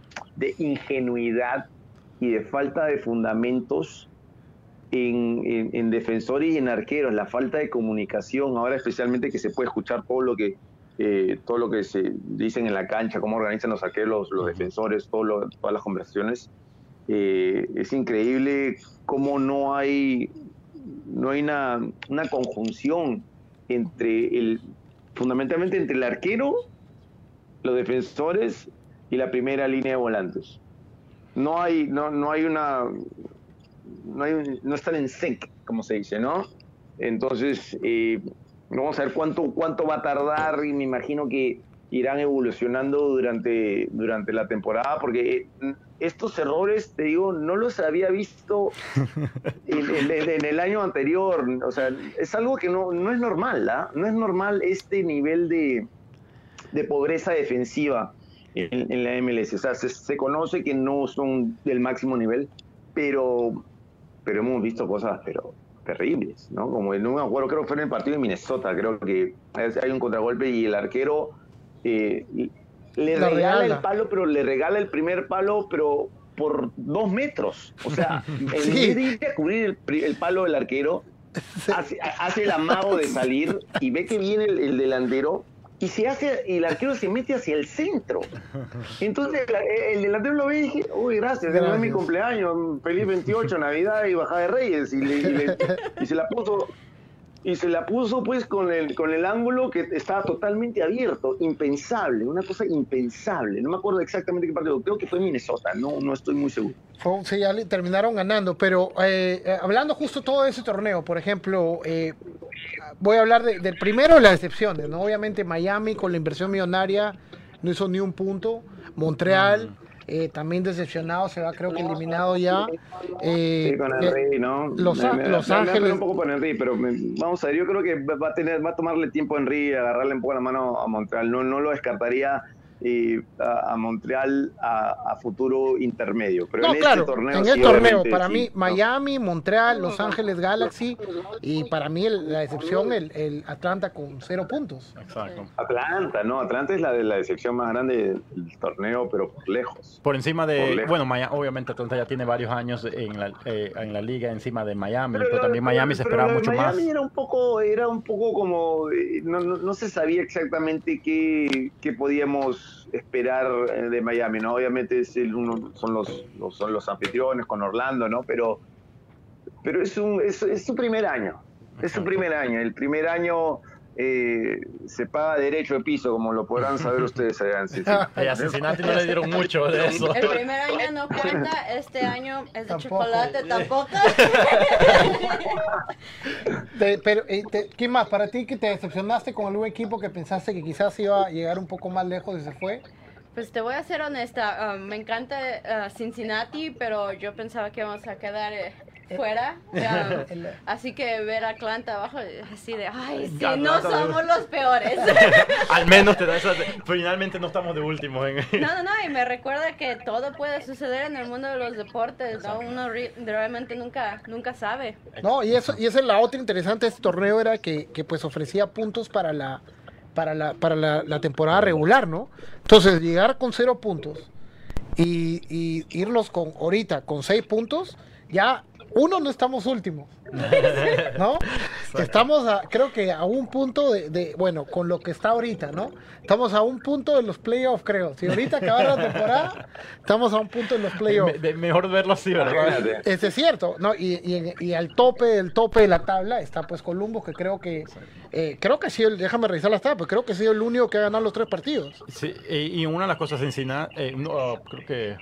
ingenuidad y de falta de fundamentos en, defensores y en arqueros, la falta de comunicación, ahora especialmente que se puede escuchar todo lo que eh, todo lo que se dicen en la cancha, cómo organizan los arqueros, los, defensores, todo todas las conversaciones. Eh, es increíble cómo no hay, no hay una, una conjunción entre el, fundamentalmente entre el arquero, los defensores y la primera línea de volantes. No hay, no, no hay una, no, hay, no están en sync, como se dice, ¿no? Entonces, eh, vamos a ver cuánto, cuánto va a tardar y me imagino que irán evolucionando durante, durante la temporada, porque estos errores, te digo, no los había visto en, el año anterior. O sea, es algo que no, no es normal, ¿ah? No es normal este nivel de, pobreza defensiva en, la MLS. O sea, se, conoce que no son del máximo nivel, pero, pero hemos visto cosas, pero terribles, ¿no? Como en un acuerdo, creo que fue en el partido de Minnesota, creo que hay un contragolpe y el arquero eh, le La regala, regala. el palo, pero le regala el primer palo, pero por dos metros. O sea, en Sí. vez de ir a cubrir el, el palo del arquero, hace, hace el amago de salir y ve que viene el, el delantero y se hace y el arquero se mete hacia el centro. Entonces la- el delantero lo ve y dije, uy, gracias, no es mi Gracias. cumpleaños, feliz 28, Navidad y bajada de Reyes. Y, le- y le- y se la puso y se la puso pues con el, con el ángulo que estaba totalmente abierto, impensable, una cosa impensable. No me acuerdo exactamente qué partido, creo que fue Minnesota, no, no estoy muy seguro. Fue- sí, ya le- terminaron ganando, pero eh, hablando justo todo ese torneo, por ejemplo, eh, voy a hablar de- del primero de las excepciones, ¿no? Obviamente Miami con la inversión millonaria no hizo ni un punto, Montreal eh, también decepcionado, se va creo que eliminado ya. Eh, Sí, con eh, Henry, ¿no? Los Me- me- Los me- me Ángeles- un poco con Henry, pero me- vamos a ver, yo creo que va a tener, va a tomarle tiempo a Henry, agarrarle un poco la mano a Montreal. No, no lo descartaría eh, a, a Montreal a, a futuro intermedio. Pero No, en claro, este torneo, en sí, el torneo, obviamente, para sí, mí, ¿no? Miami, Montreal, Los Ángeles Galaxy, y para mí el- la excepción, el, el Atlanta con cero puntos. Exacto. Atlanta, no, Atlanta es la de la decepción más grande del torneo, pero por lejos. Por encima Por de, lejos. bueno, Maya- obviamente Atlanta ya tiene varios años en la, eh, en la liga encima de Miami, pero, lo- también pero- Miami se pero esperaba lo de mucho más. Miami era un poco, era un poco como, eh, no, no, no se sabía exactamente qué, qué podíamos esperar eh, de Miami, ¿no? Obviamente es el- uno- son los, los- son los anfitriones con Orlando, ¿no? Pero, pero es un, es, es su primer año, es su primer año. El primer año eh, se paga derecho de piso, como lo podrán saber ustedes allá en Cincinnati. A Cincinnati no le dieron mucho de eso. El primer año no cuenta, este año es de Tampoco. chocolate tampoco. Te- pero, eh, te- ¿quién más? Para ti que te decepcionaste con algún equipo que pensaste que quizás iba a llegar un poco más lejos y se fue. Pues te voy a ser honesta, um, me encanta uh, Cincinnati, pero yo pensaba que íbamos a quedar eh, fuera. Um, El- así que ver a Atlanta abajo, así de, ay, sí, Atlanta no de- somos los peores. Al menos te da esa. Finalmente no estamos de último. En... No, no, no, y me recuerda que todo puede suceder en el mundo de los deportes, ¿no? Uno re- realmente nunca, nunca sabe. No, y eso, y esa es la otra interesante de este torneo, era que, que, pues ofrecía puntos para la, para la, para la, la temporada regular, ¿no? Entonces, llegar con cero puntos y, y irnos con ahorita con seis puntos, ya uno no estamos últimos. ¿No? Estamos a, creo que a un punto de, de, bueno, con lo que está ahorita, ¿no? Estamos a un punto de los playoffs, creo. Si ahorita acabara la temporada, estamos a un punto de los playoffs. Me- mejor verlo así, ¿verdad? Ese es cierto, ¿no? Y, y, en- y al tope, del tope de la tabla está pues Columbus, que creo que, eh, creo que sí, déjame revisar las tablas, pero creo que ha sido el único que ha ganado los tres partidos. Sí, y, y una de las cosas en Cincinnati, eh, no, creo que.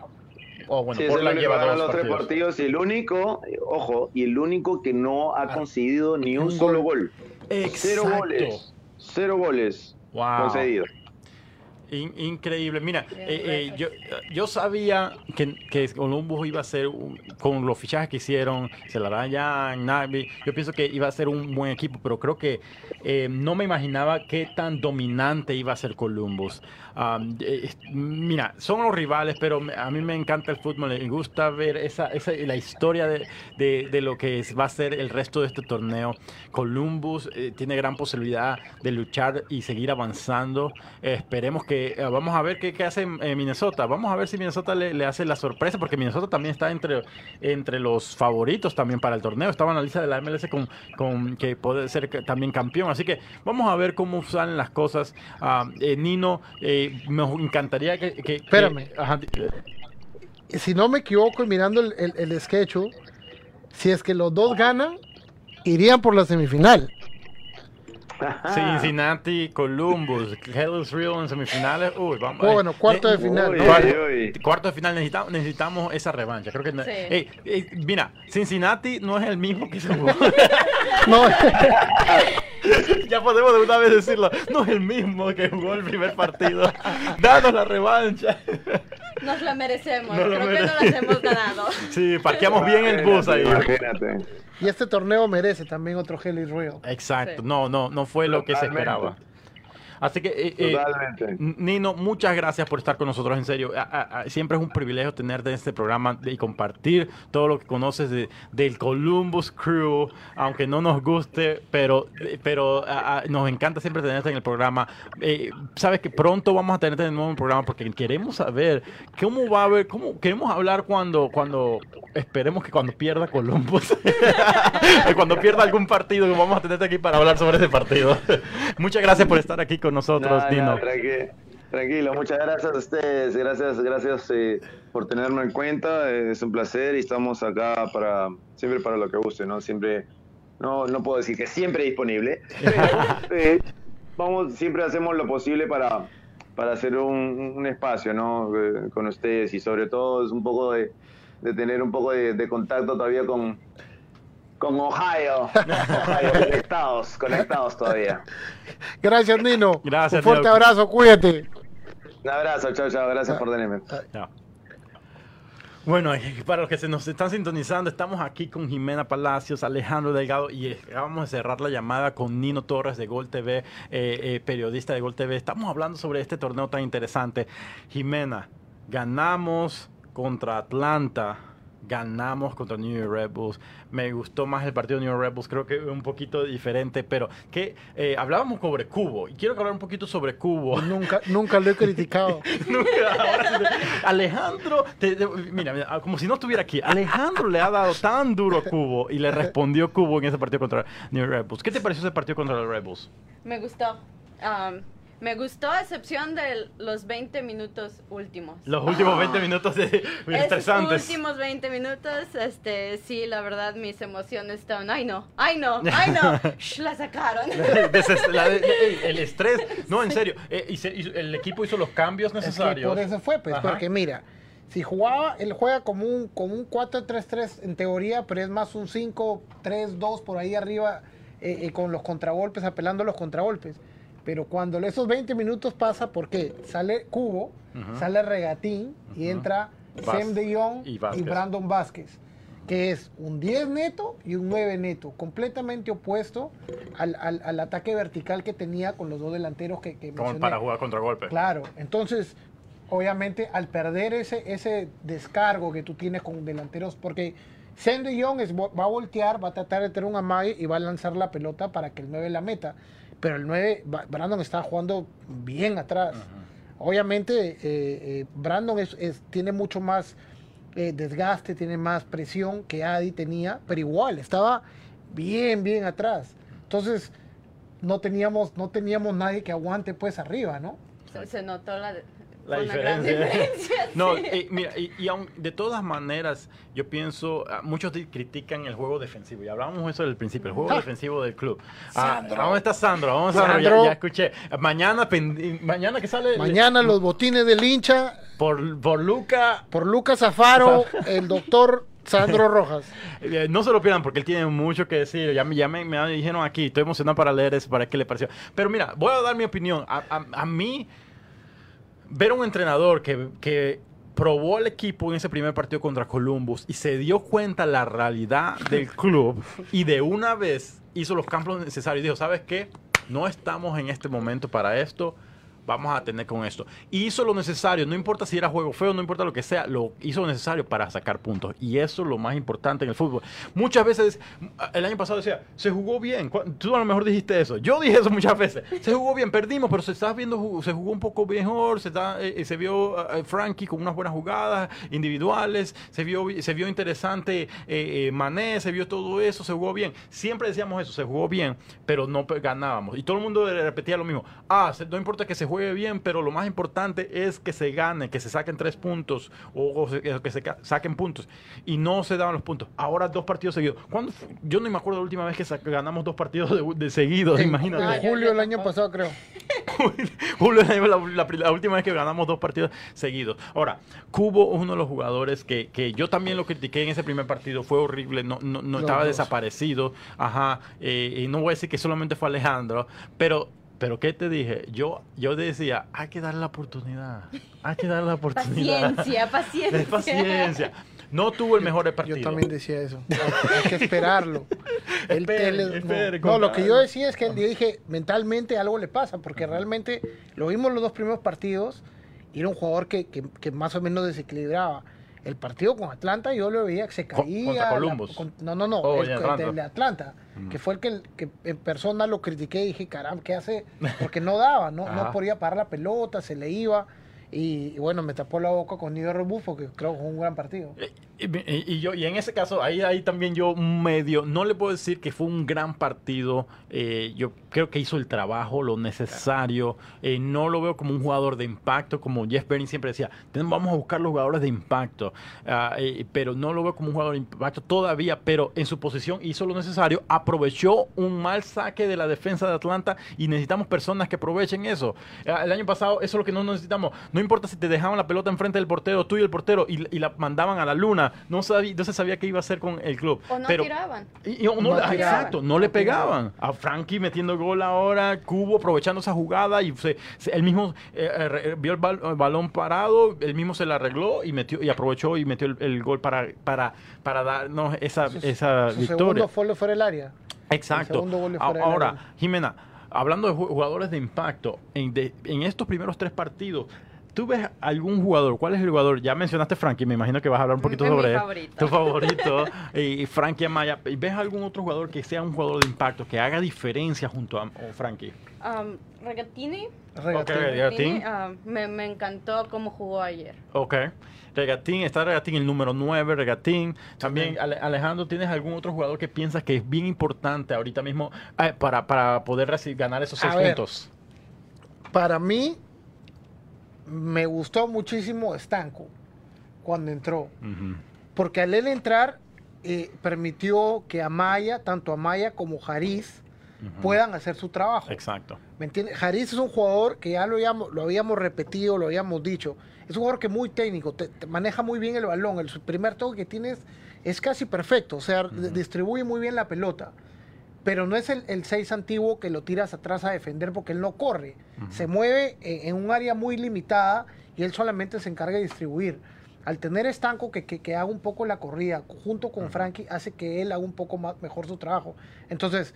Oh, bueno, Sí, Portland lleva dos los tres partidos. partidos y el único, eh, ojo, y el único que no ha conseguido ni un solo gol. Cero Exacto. goles. Cero goles Wow. concedidos. In- increíble. Mira, eh, eh, yo, yo sabía que, que Columbus iba a ser, un- con los fichajes que hicieron, se la dan ya en Nagby, yo pienso que iba a ser un buen equipo, pero creo que eh, no me imaginaba qué tan dominante iba a ser Columbus. Mira, son los rivales, pero a mí me encanta el fútbol, me gusta ver esa, esa la historia de, de- de lo que va a ser el resto de este torneo. Columbus tiene gran posibilidad de luchar y seguir avanzando. Esperemos que, eh, vamos a ver qué, qué hace eh, Minnesota. Vamos a ver si Minnesota le, le hace la sorpresa, porque Minnesota también está entre, entre los favoritos también para el torneo. Estaba en la lista de la MLS con, con que puede ser también campeón. Así que vamos a ver cómo salen las cosas. Ah, eh, Nino, me encantaría que... que- que- Espérame. ajá, Si no me equivoco, y mirando el, el, el sketch, si es que los dos ganan, irían por la semifinal. Cincinnati, Columbus, Hellas Real en semifinales. Uy, vamos. Oh, bueno, cuarto de Ne- final. Uy, ¿no? Cuarto, uy, uy. cuarto de final necesitamos, necesitamos esa revancha. Creo que Sí. Ey, ey, mira, Cincinnati no es el mismo que se jugó. No, ya podemos de una vez decirlo. No es el mismo que jugó el primer partido. Danos la revancha. Nos la merecemos, No creo que no las hemos ganado. Sí, parqueamos bien el bus ahí. Imagínate. Y este torneo merece también otro Helly Real. Exacto. Sí. No, no, no fue lo que se esperaba. Así que, eh, eh. Nino, muchas gracias por estar con nosotros, en serio. A- a- a- siempre es un privilegio tenerte en este programa y compartir todo lo que conoces de- del Columbus Crew, aunque no nos guste, pero, pero nos encanta siempre tenerte en el programa. Eh, Sabes que pronto vamos a tenerte de nuevo en el programa porque queremos saber cómo va a haber, cómo queremos hablar cuando, cuando esperemos que cuando pierda Columbus, cuando pierda algún partido, vamos a tenerte aquí para hablar sobre ese partido. Muchas gracias por estar aquí con nosotros, No, Nino. no, tranqui- tranquilo, muchas gracias a ustedes, gracias, gracias eh, por tenerme en cuenta, eh, es un placer y estamos acá para siempre para lo que guste, ¿no? Siempre, no, no puedo decir que siempre disponible, eh, vamos, siempre hacemos lo posible para, para hacer un, un espacio, ¿no? Eh, con ustedes y sobre todo es un poco de, de tener un poco de, de contacto todavía con, con Ohio, Ohio, conectados, conectados todavía. Gracias, Nino. Gracias, Un fuerte Nino. abrazo, cuídate. Un abrazo, chao, chao, gracias por tenerme. Ya. Bueno, y para los que se nos están sintonizando, estamos aquí con Jimena Palacios, Alejandro Delgado y eh, acabamos de cerrar la llamada con Nino Torres de Gol TV, eh, eh, periodista de Gol TV. Estamos hablando sobre este torneo tan interesante. Jimena, ganamos contra Atlanta, ganamos contra New York Red Bulls. Me gustó más el partido de New York Red Bulls, creo que un poquito diferente, pero que eh, hablábamos sobre Cubo y quiero hablar un poquito sobre Cubo. Nunca, nunca lo he criticado. Nunca, Alejandro, te- te- mira, mira, como si no estuviera aquí. Alejandro le ha dado tan duro a Cubo y le respondió Cubo en ese partido contra New York Red Bulls. ¿Qué te pareció ese partido contra los Red Bulls? Me gustó. Um, me gustó a excepción de los 20 minutos últimos. Los últimos 20 minutos de, muy Esos estresantes. últimos 20 minutos, este, sí, la verdad, mis emociones estaban, ay no, ay no, ay no, Shh, la sacaron. La el estrés. No, en serio. eh, y se- y el equipo hizo los cambios Es que necesarios. por eso fue, pues, Ajá. porque mira, si jugaba, él juega como un, como un 4-3-3 en teoría, pero es más un 5-3-2 por ahí arriba eh, eh, con los contragolpes, apelando a los contragolpes. Pero cuando esos 20 minutos pasa, ¿por qué? Sale Cubo, sale Regatín y entra Vaz- Sem de Jong y. Brandon Vázquez, que es un 10 neto y un 9 neto, completamente opuesto al, al- al ataque vertical que tenía con los dos delanteros que, que Como para jugar contra golpe. Claro, entonces, obviamente, al perder ese, ese descargo que tú tienes con delanteros, porque Sen de Jong es, va a voltear, va a tratar de tener un amague y va a lanzar la pelota para que el 9 la meta. Pero el 9, Ba- Brandon está jugando bien atrás. Obviamente, eh, eh, Brandon es, es- tiene mucho más eh, desgaste, tiene más presión que Adi tenía, pero igual, estaba bien, bien atrás. Entonces, no teníamos, no teníamos nadie que aguante pues arriba, ¿no? Se, se notó la, La una diferencia. diferencia, No, sí. mira, y, y aun- de todas maneras, yo pienso, ah, muchos critican el juego defensivo, y hablábamos eso del principio, el juego Ah. defensivo del club. Ah, Sandro. ¿Dónde está Sandro? ¿Dónde está Sandro? Ya- Sandro. Ya, escuché. Mañana, mañana que sale Mañana los botines del hincha por, por Luca, por Lucas Zafaro, el doctor Sandro Rojas. eh, no se lo pierdan porque él tiene mucho que decir. Ya, me, ya me, me dijeron aquí, estoy emocionado para leer eso, para qué le pareció. Pero mira, voy a dar mi opinión. A, a- a mí, ver a un entrenador que, que probó al equipo en ese primer partido contra Columbus y se dio cuenta la realidad del club y de una vez hizo los cambios necesarios y dijo, ¿sabes qué? No estamos en este momento para esto. Vamos a tener con esto. Y hizo lo necesario, no importa si era juego feo, no importa lo que sea, lo hizo necesario para sacar puntos. Y eso es lo más importante en el fútbol. Muchas veces, el año pasado decía, se jugó bien. Tú a lo mejor dijiste eso. Yo dije eso muchas veces. Se jugó bien, perdimos, pero se está viendo, se jugó un poco mejor. Se, está, eh, se vio eh, Frankie con unas buenas jugadas individuales. Se vio, se vio interesante eh, eh, Mané, se vio todo eso, se jugó bien. Siempre decíamos eso, se jugó bien, pero no ganábamos. Y todo el mundo repetía lo mismo. Ah, no importa que se juegue bien, pero lo más importante es que se gane, que se saquen tres puntos o, o se- que se saquen puntos. Y no se daban los puntos. Ahora dos partidos seguidos. ¿Cuándo fu- Yo no me acuerdo la última vez que ganamos dos partidos de, de seguidos, En- imagínate. En julio yo del año pasado, creo. Julio es la, la- la última vez que ganamos dos partidos seguidos. Ahora, Cubo es uno de los jugadores que, que yo también lo critiqué en ese primer partido. Fue horrible, no, no, estaba dos. desaparecido. Ajá. eh, y no voy a decir que solamente fue Alejandro, pero. Pero ¿qué te dije? Yo, yo decía, hay que darle la oportunidad. Hay que darle la oportunidad. Paciencia, paciencia. Paciencia. No tuvo el mejor partido. Yo también decía eso. Hay que esperarlo. El Espere, tele- espere, no, no, lo que yo decía es que yo dije, mentalmente algo le pasa, porque realmente lo vimos los dos primeros partidos y era un jugador que, que- que más o menos desequilibraba. El partido con Atlanta yo lo veía que se caía. contra la- Columbus. con- no, no, no. Oh, el, de Atlanta, que fue el que, que en persona lo critiqué y dije, caramba, ¿qué hace? Porque no daba, no, no podía parar la pelota, se le iba. Y, y bueno, me tapó la boca con Nido Rebufo, que creo que fue un gran partido. Y, yo, y en ese caso, ahí, ahí también yo medio, no le puedo decir que fue un gran partido. eh, yo creo que hizo el trabajo, lo necesario. eh, no lo veo como un jugador de impacto, como Jeff Bernie siempre decía. "Ten- Vamos a buscar los jugadores de impacto. eh, pero no lo veo como un jugador de impacto todavía. Pero en su posición hizo lo necesario. Aprovechó un mal saque de la defensa de Atlanta y necesitamos personas que aprovechen eso. Ah, el año pasado, eso es lo que no necesitamos. No importa si te dejaban la pelota enfrente del portero, tú y el portero, y, y la mandaban a la luna. No, sabía, no se sabía qué iba a hacer con el club. O no pero, tiraban. y- y no, tiraban. exacto, no, le pegaban. A Frankie metiendo gol ahora, Cubo aprovechando esa jugada y se, se- él mismo eh, eh, re- vio el, bal- el balón parado, él mismo se la arregló y metió y aprovechó y metió el, el gol para, para, para darnos esa, Su- esa Su victoria. segundo fue fuera del área. Exacto. Del Ahora, área. Jimena, hablando de ju- jugadores de impacto, en, de- en estos primeros tres partidos, ¿tú ves algún jugador? ¿Cuál es el jugador? Ya mencionaste Frankie, me imagino que vas a hablar un poquito Es mi sobre él. favorito. Tu favorito, y Frankie Amaya. ¿Y ¿Ves algún otro jugador que sea un jugador de impacto, que haga diferencia junto a o Frankie? Um, Regatini, Regatín. Ok. Regatín. um, me, me encantó cómo jugó ayer. Ok. Regatín, está Regatín el número 9, Regatín. También, Ale- Alejandro, ¿tienes algún otro jugador que piensas que es bien importante ahorita mismo eh, para, para poder ganar esos A seis ver. puntos? Para mí, me gustó muchísimo Stanco cuando entró. Porque al él entrar, eh, permitió que Amaya, tanto Amaya como Jariz, puedan hacer su trabajo. Exacto. ¿Me entiendes? Jariz es un jugador que ya lo habíamos, lo habíamos repetido, lo habíamos dicho. Es un jugador que es muy técnico, te, te maneja muy bien el balón. El primer toque que tienes es casi perfecto, o sea, distribuye muy bien la pelota. Pero no es el, el 6 antiguo que lo tiras atrás a defender porque él no corre. Se mueve en, en un área muy limitada y él solamente se encarga de distribuir. Al tener estanco que, que, que haga un poco la corrida junto con Frankie, hace que él haga un poco más, mejor su trabajo. Entonces,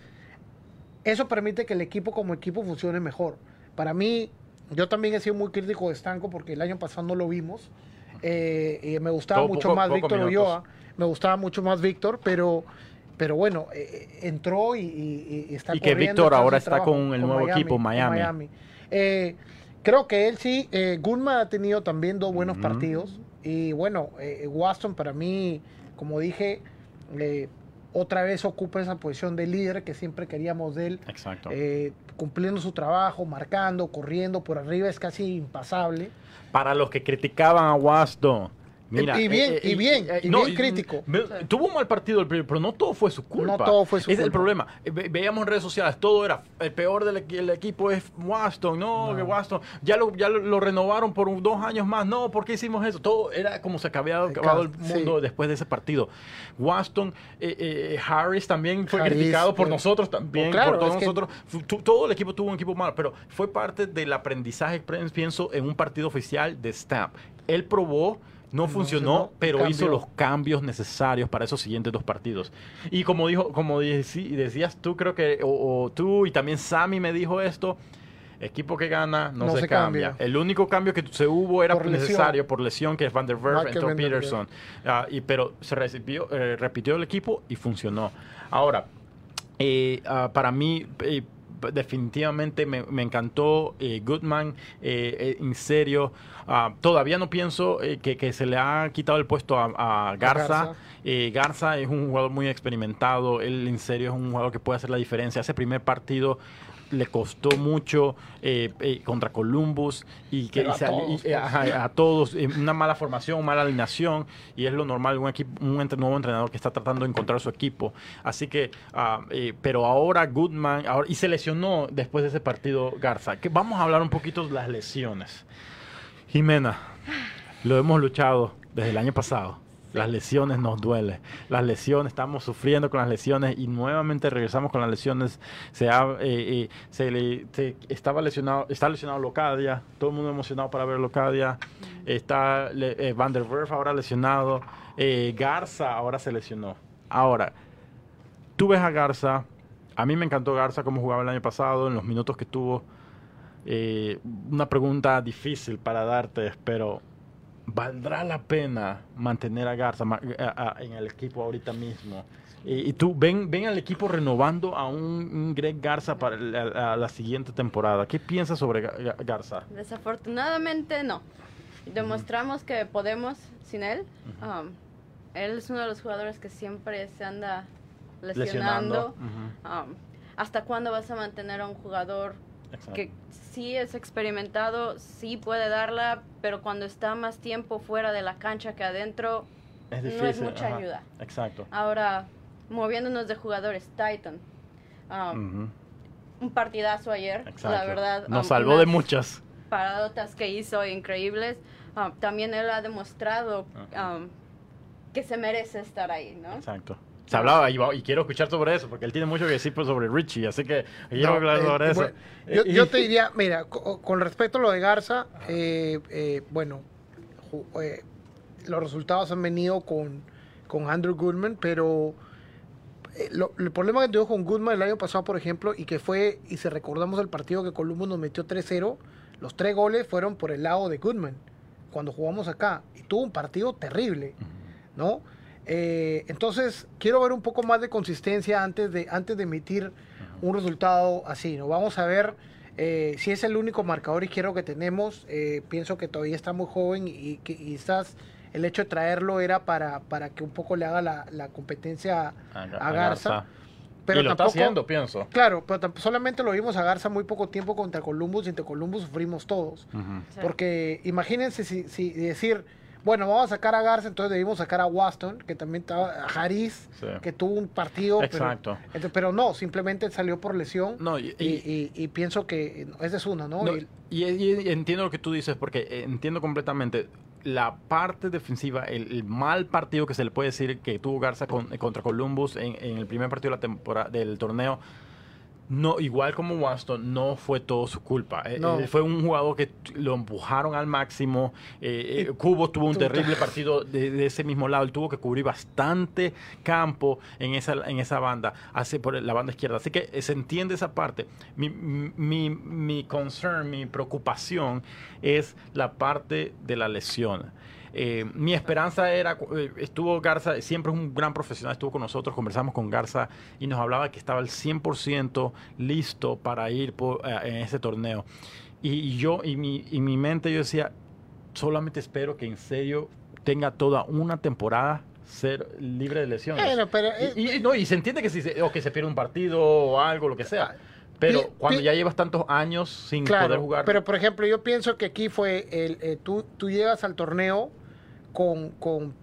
eso permite que el equipo como equipo funcione mejor. Para mí, yo también he sido muy crítico de Estanco porque el año pasado no lo vimos. Eh, y me gustaba Todo mucho poco- más Víctor. Ulloa. Me gustaba mucho más Víctor, pero, pero bueno, eh, eh, entró y, y- y está Y que Víctor ahora está con el nuevo equipo, Miami. Eh, creo que él sí, eh, Gunma ha tenido también dos buenos partidos. Y bueno, eh, Waston para mí, como dije, otra vez ocupa esa posición de líder que siempre queríamos de él. Exacto. Eh, cumpliendo su trabajo, marcando, corriendo por arriba, es casi impasable. Para los que criticaban a Waston. Mira, Y bien, y bien, y bien crítico. tuvo un mal partido pero no todo fue su culpa. No todo fue su Ese es el culpa. problema. Eh, ve- Veíamos en redes sociales, todo era el peor del equi- el equipo es Waston, no, que Waston, ya lo, ya lo, renovaron por un- dos años más, no, ¿por qué hicimos eso? Todo era como se había acabado el Sí. mundo después de ese partido. Waston, eh, eh, Harris también fue Harris, criticado por eh, nosotros también, claro, por todos que- nosotros. Todo el equipo tuvo un equipo malo, pero fue parte del aprendizaje, pre- pienso, en un partido oficial de Stamp. Él probó, no, No funcionó, funcionó, pero cambió. hizo los cambios necesarios para esos siguientes dos partidos. Y como dijo, como decías tú, creo que, o, o tú y también Sammy me dijo esto. Equipo que gana no, No se, se cambia. cambia. El único cambio que se hubo era Por lesión. necesario por lesión, que es Van der Werf, Van der Werf. Peterson. Ah, y, pero se recibió, eh, repitió el equipo y funcionó. Ahora, eh, ah, para mí, eh, definitivamente me, me encantó eh, Goodman, eh, eh, en serio. ah, todavía no pienso eh, que, que se le ha quitado el puesto a, a Garza. Garza. Eh, Garza es un jugador muy experimentado. Él, en serio, es un jugador que puede hacer la diferencia. Ese primer partido le costó mucho eh, eh, contra Columbus y que a todos, y- eh, ajá, a todos eh, una mala formación, mala alineación y es lo normal un equipo un entre- nuevo entrenador que está tratando de encontrar su equipo. Así que, eh, pero ahora Goodman ahora, y se lesionó después de ese partido Garza. Que vamos a hablar un poquito de las lesiones. Jimena, lo hemos luchado desde el año pasado. Las lesiones nos duelen. Las lesiones, estamos sufriendo con las lesiones y nuevamente regresamos con las lesiones. Se, ha, eh, eh, estaba lesionado, está lesionado Locadia, todo el mundo emocionado para ver Locadia. Está eh, Van der Werf ahora lesionado. eh, Garza ahora se lesionó. Ahora, tú ves a Garza. A mí me encantó Garza como jugaba el año pasado, en los minutos que tuvo. Eh, una pregunta difícil para darte, pero ¿valdrá la pena mantener a Garza en el equipo ahorita mismo? Y, tú, ven, ven al equipo renovando a un, Greg Garza para la, la siguiente temporada. ¿Qué piensas sobre Ga- Ga- Garza? Desafortunadamente no. Demostramos que podemos sin él. Um, él es uno de los jugadores que siempre se anda lesionando. Um, ¿Hasta cuándo vas a mantener a un jugador. Que sí es experimentado, sí puede darla, pero cuando está más tiempo fuera de la cancha que adentro, es no es mucha ajá, ayuda. Exacto. Ahora, moviéndonos de jugadores, Titan. um, Un partidazo ayer, exacto. la verdad. Nos um, salvó de muchas. paradotas que hizo increíbles. Um, también él ha demostrado um, que se merece estar ahí, ¿no? Exacto. Se hablaba y, quiero escuchar sobre eso, porque él tiene mucho que decir pues, sobre Richie, así que quiero No, hablar eh, sobre eso. bueno, yo, Eh, yo y- te diría, mira, co- con respecto a lo de Garza, eh, eh, bueno, eh, los resultados han venido con, con Andrew Goodman, pero eh, lo- el problema que tuvo con Goodman el año pasado, por ejemplo, y que fue, y si recordamos el partido que Columbus nos metió 3-0, los tres goles fueron por el lado de Goodman, cuando jugamos acá, y tuvo un partido terrible, ¿no? Eh, entonces, quiero ver un poco más de consistencia antes de, antes de emitir un resultado así, ¿no? Vamos a ver eh, si es el único marcador izquierdo que tenemos. eh, pienso que todavía está muy joven y que quizás el hecho de traerlo era para, para que un poco le haga la, la competencia a, a Garza. Pero y lo tampoco, está haciendo, pienso. Claro, pero solamente lo vimos a Garza muy poco tiempo contra Columbus y entre Columbus sufrimos todos. Sí. Porque imagínense si, si decir, bueno, vamos a sacar a Garza, entonces debimos sacar a Waston, que también estaba, a Harris, Sí. que tuvo un partido. pero- Exacto. entonces, pero no, simplemente salió por lesión. No, y, Y, y- y pienso que esa es una, ¿no? No, Y- y, y entiendo lo que tú dices, porque eh, entiendo completamente la parte defensiva, el, el mal partido que se le puede decir que tuvo Garza con- contra Columbus en, en el primer partido de la temporada, del torneo. No, igual como Waston, no fue todo su culpa. Eh, No. eh, fue un jugador que lo empujaron al máximo. Eh, eh, Cubo tuvo un terrible partido de, de ese mismo lado. Él tuvo que cubrir bastante campo en esa, en esa banda, hace por la banda izquierda. Así que se entiende esa parte. Mi, mi, mi concern, mi preocupación es la parte de la lesión. Eh, mi esperanza era, eh, estuvo Garza, siempre es un gran profesional, estuvo con nosotros, conversamos con Garza y nos hablaba que estaba al 100% listo para ir por, en ese torneo. Y, y yo, y mi, y mi mente, yo decía, solamente espero que en serio tenga toda una temporada ser libre de lesiones. Bueno, pero, eh, y, y- no, y se entiende que si se, o que se pierde un partido o algo, lo que sea. Pero Pi- cuando pi- ya llevas tantos años sin claro, poder jugar. pero por ejemplo, yo pienso que aquí fue, el, eh, tú, tú llegas al torneo con, con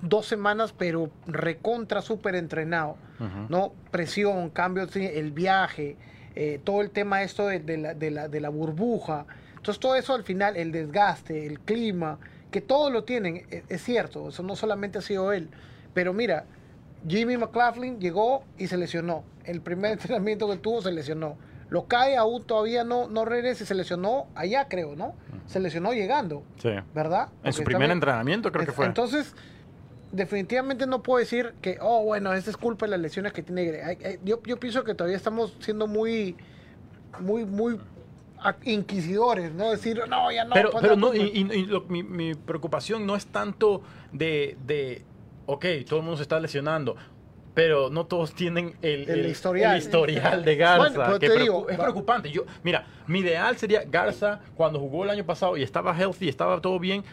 dos semanas, pero recontra súper entrenado. ¿no? Presión, cambios, sí, el viaje, eh, todo el tema esto de, de la, de, la, de la burbuja. Entonces todo eso al final, el desgaste, el clima, que todo lo tienen, e- es, cierto, eso no solamente ha sido él. Pero mira, Jimmy McLaughlin llegó y se lesionó. El primer entrenamiento que tuvo se lesionó. Lo cae aún todavía no, no regresa y se lesionó allá, creo, ¿no? Se lesionó llegando, Sí. ¿verdad? En su primer también- entrenamiento creo que fue. entonces, definitivamente no puedo decir que, oh, bueno, esta es culpa de las lesiones que tiene Yo, yo pienso que todavía estamos siendo muy, muy, muy inquisidores, ¿no? Decir, no, ya no. pero pero no, y, y- y lo- mi, mi preocupación no es tanto de, de, ok, todo el mundo se está lesionando, pero no todos tienen el, El historial. el historial de Garza. Bueno, que te preocu- digo, es preocupante. Yo, mira, mi ideal sería Garza cuando jugó el año pasado y estaba healthy, estaba todo bien.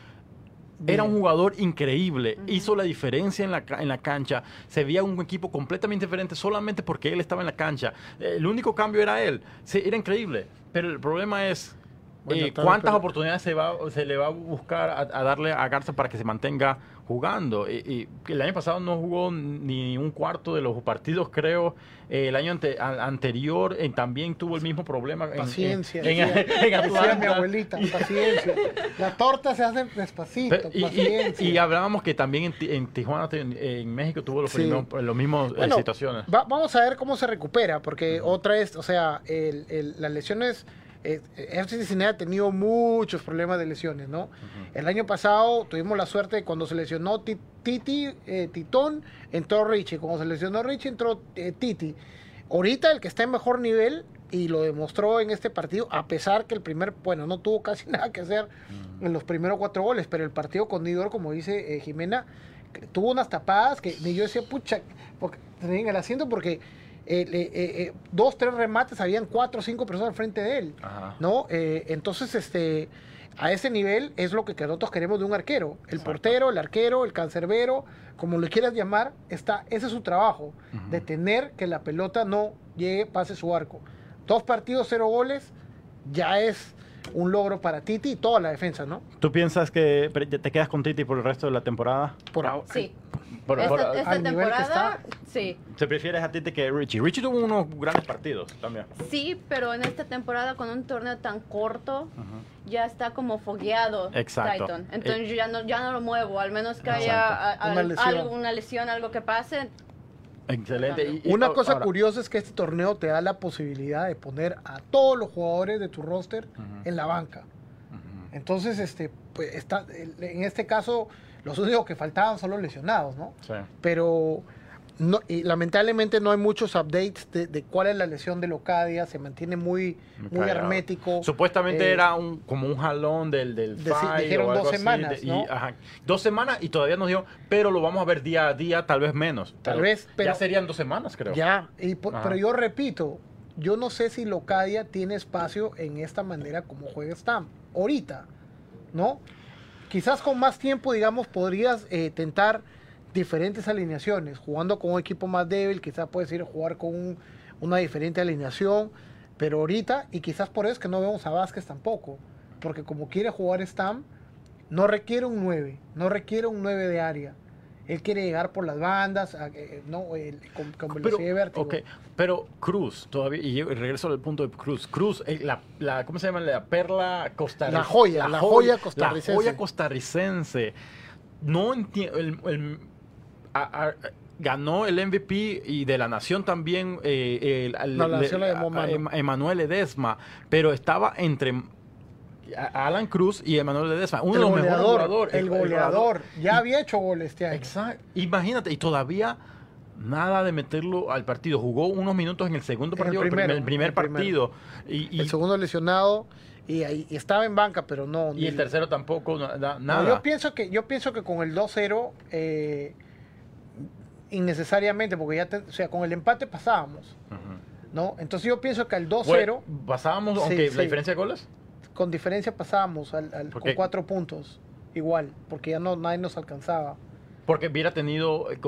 Era un jugador increíble, hizo la diferencia en la, ca- en la cancha, se veía un equipo completamente diferente solamente porque él estaba en la cancha. El único cambio era él, Sí, era increíble, pero el problema es Bueno, eh, cuántas pero- oportunidades se, va, se le va a buscar a, a darle a Garza para que se mantenga jugando. Y, y el año pasado no jugó ni un cuarto de los partidos, creo. Eh, el año ante- a- anterior eh, también tuvo el mismo problema. en- en- Paciencia. En, en decía mi abuelita, paciencia. La torta se hace despacito, Pero- y, paciencia. y hablábamos que también en, Ti- en Tijuana, en, México, tuvo los Sí. mismos, los mismos eh, Bueno, situaciones. va- vamos a ver cómo se recupera, porque otra vez, o sea, el- el- las lesiones eh, FC Cincinnati ha tenido muchos problemas de lesiones, ¿no? El año pasado tuvimos la suerte de cuando se lesionó Ti- Titi, eh, Titón, entró Richie. Cuando se lesionó Richie, entró eh, Titi. Ahorita el que está en mejor nivel, y lo demostró en este partido, a pesar que el primer, bueno, no tuvo casi nada que hacer en los primeros cuatro goles, pero el partido con Nidor, como dice eh, Jimena, tuvo unas tapadas que ni yo decía, pucha, porque, en el asiento porque dos, tres remates, habían cuatro o cinco personas al frente de él. Ajá. ¿no? Eh, entonces, este, a ese nivel es lo que nosotros queremos de un arquero. El portero, el arquero, el cancerbero, como le quieras llamar, está, ese es su trabajo, de tener que la pelota no llegue, pase su arco. Dos partidos, cero goles, ya es un logro para Titi y toda la defensa, ¿no? ¿Tú piensas que te quedas con Titi por el resto de la temporada? Por ahora. Sí. Por- esta por- esta al nivel que temporada, sí. ¿Te prefieres a Titi que Richie? Richie tuvo unos grandes partidos también. Sí, pero en esta temporada con un torneo tan corto, ya está como fogueado Exacto. Titan. Entonces Eh, yo ya no, ya no lo muevo, al menos que Exacto. haya a- a- Una lesión. algo, una lesión, algo que pase. Excelente. Y- y Una ahora- cosa curiosa es que este torneo te da la posibilidad de poner a todos los jugadores de tu roster en la banca. Entonces, este, pues, está, en este caso, los únicos que faltaban son los lesionados, ¿no? Sí. Pero no, y lamentablemente no hay muchos updates de, de cuál es la lesión de Locadia, se mantiene muy, muy hermético. Supuestamente Eh, era un, como un jalón del, del de- dijeron o algo dos así, semanas, de- ¿no? y, ajá, dos semanas y todavía nos dio, pero lo vamos a ver día a día, tal vez menos. Tal Pero vez, pero- ya serían dos semanas, creo. Ya, y pero yo repito, yo no sé si Locadia tiene espacio en esta manera como juega Stam, ahorita, ¿no? Quizás con más tiempo, digamos, podrías eh, tentar diferentes alineaciones, jugando con un equipo más débil, quizás puedes ir a jugar con un- una diferente alineación, pero ahorita, y quizás por eso es que no vemos a Vázquez tampoco, porque como quiere jugar Stam, no requiere un 9, no requiere un 9 de área. Él quiere llegar por las bandas, eh, no, el- con, con Pero, velocidad de vértigo. ok, pero Cruz, todavía, y regreso al punto de Cruz. Cruz, eh, la, la- ¿cómo se llama? La perla costarricense. La joya, la joya costarricense. La joya costarricense. No entiendo, el, el- a- a- ganó el MVP y de la Nación también, eh, el- No, la le- Nación la. Em- Emanuel Ledesma, pero estaba entre Alan Cruz y Emanuel Ledesma, uno el de los mejores goleador, jugadores. el goleador. Ya había hecho gol este año. Exacto. Imagínate, y todavía nada de meterlo al partido. Jugó unos minutos en el segundo partido, el primer, el primer partido. Y, y- El segundo lesionado y, ahí- estaba en banca, pero no. y el tercero tampoco, No, nada. yo pienso que yo pienso que con el 2-0 eh, innecesariamente, porque ya, te- o sea, con el empate pasábamos. ¿no? Entonces yo pienso que al 2-0 Bueno, pasábamos, Sí, aunque sí. la diferencia de goles. con diferencia pasábamos al, al- ¿Por con cuatro puntos, igual, porque ya no nadie nos alcanzaba. Porque hubiera tenido, eh,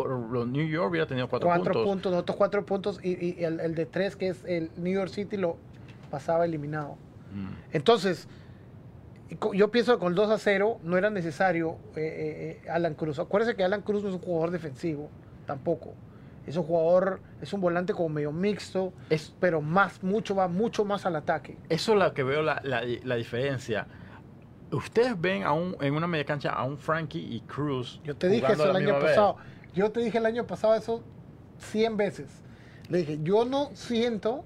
New York hubiera tenido cuatro, Cuatro puntos. puntos, nosotros cuatro puntos y, y- el, el de tres que es el New York City lo pasaba eliminado. Mm. Entonces, yo pienso que con el 2 a 0 no era necesario eh, eh, eh, Alan Cruz. Acuérdense que Alan Cruz no es un jugador defensivo, tampoco. Es un jugador, es un volante como medio mixto, Es, pero más, mucho, va mucho más al ataque. eso es lo que veo la, la- la diferencia. Ustedes ven a un, en una media cancha a un Frankie y Cruz. Yo te dije eso el año vez. pasado. Yo te dije el año pasado eso 100 veces. Le dije, yo no siento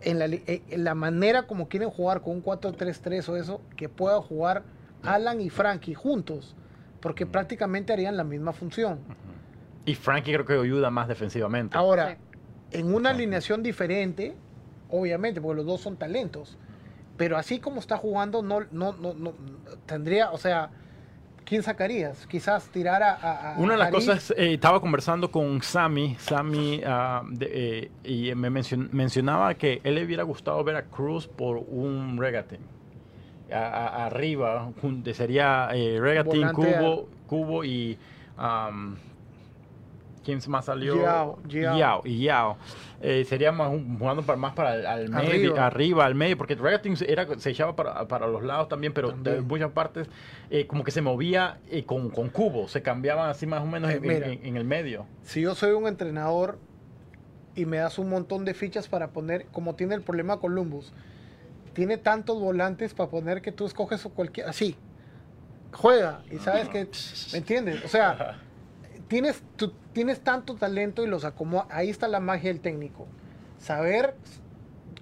en la, eh, en la manera como quieren jugar con un 4-3-3 o eso, que pueda jugar Alan y Frankie juntos, porque prácticamente harían la misma función. Y Frankie creo que ayuda más defensivamente. Ahora, Sí. en una alineación diferente, obviamente, porque los dos son talentos, pero así como está jugando, no, no, no, no tendría, o sea, ¿quién sacarías? Quizás tirar a... a- a Una de las cosas, eh, estaba conversando con Sammy, Sammy de- eh, y me mencion- mencionaba que él le hubiera gustado ver a Cruz por un. A- a- arriba, sería eh, regatín, Volante cubo, cubo y... ¿Quién más salió? Yao, Yao. Yao, y Yao. Eh, sería más un- jugando para, más para el al medio, Arriba. arriba, al medio, porque Regatin era, se echaba para, para los lados también, pero También. de muchas partes eh, como que se movía eh, con, con cubo, se cambiaban así más o menos en, mira. en- en el medio. Si yo soy un entrenador y me das un montón de fichas para poner, como tiene el problema Columbus, tiene tantos volantes para poner que tú escoges cualquier, así, juega y sabes que, ¿me entiendes? O sea, tienes, tú tienes tanto talento y los acomoda, ahí está la magia del técnico, saber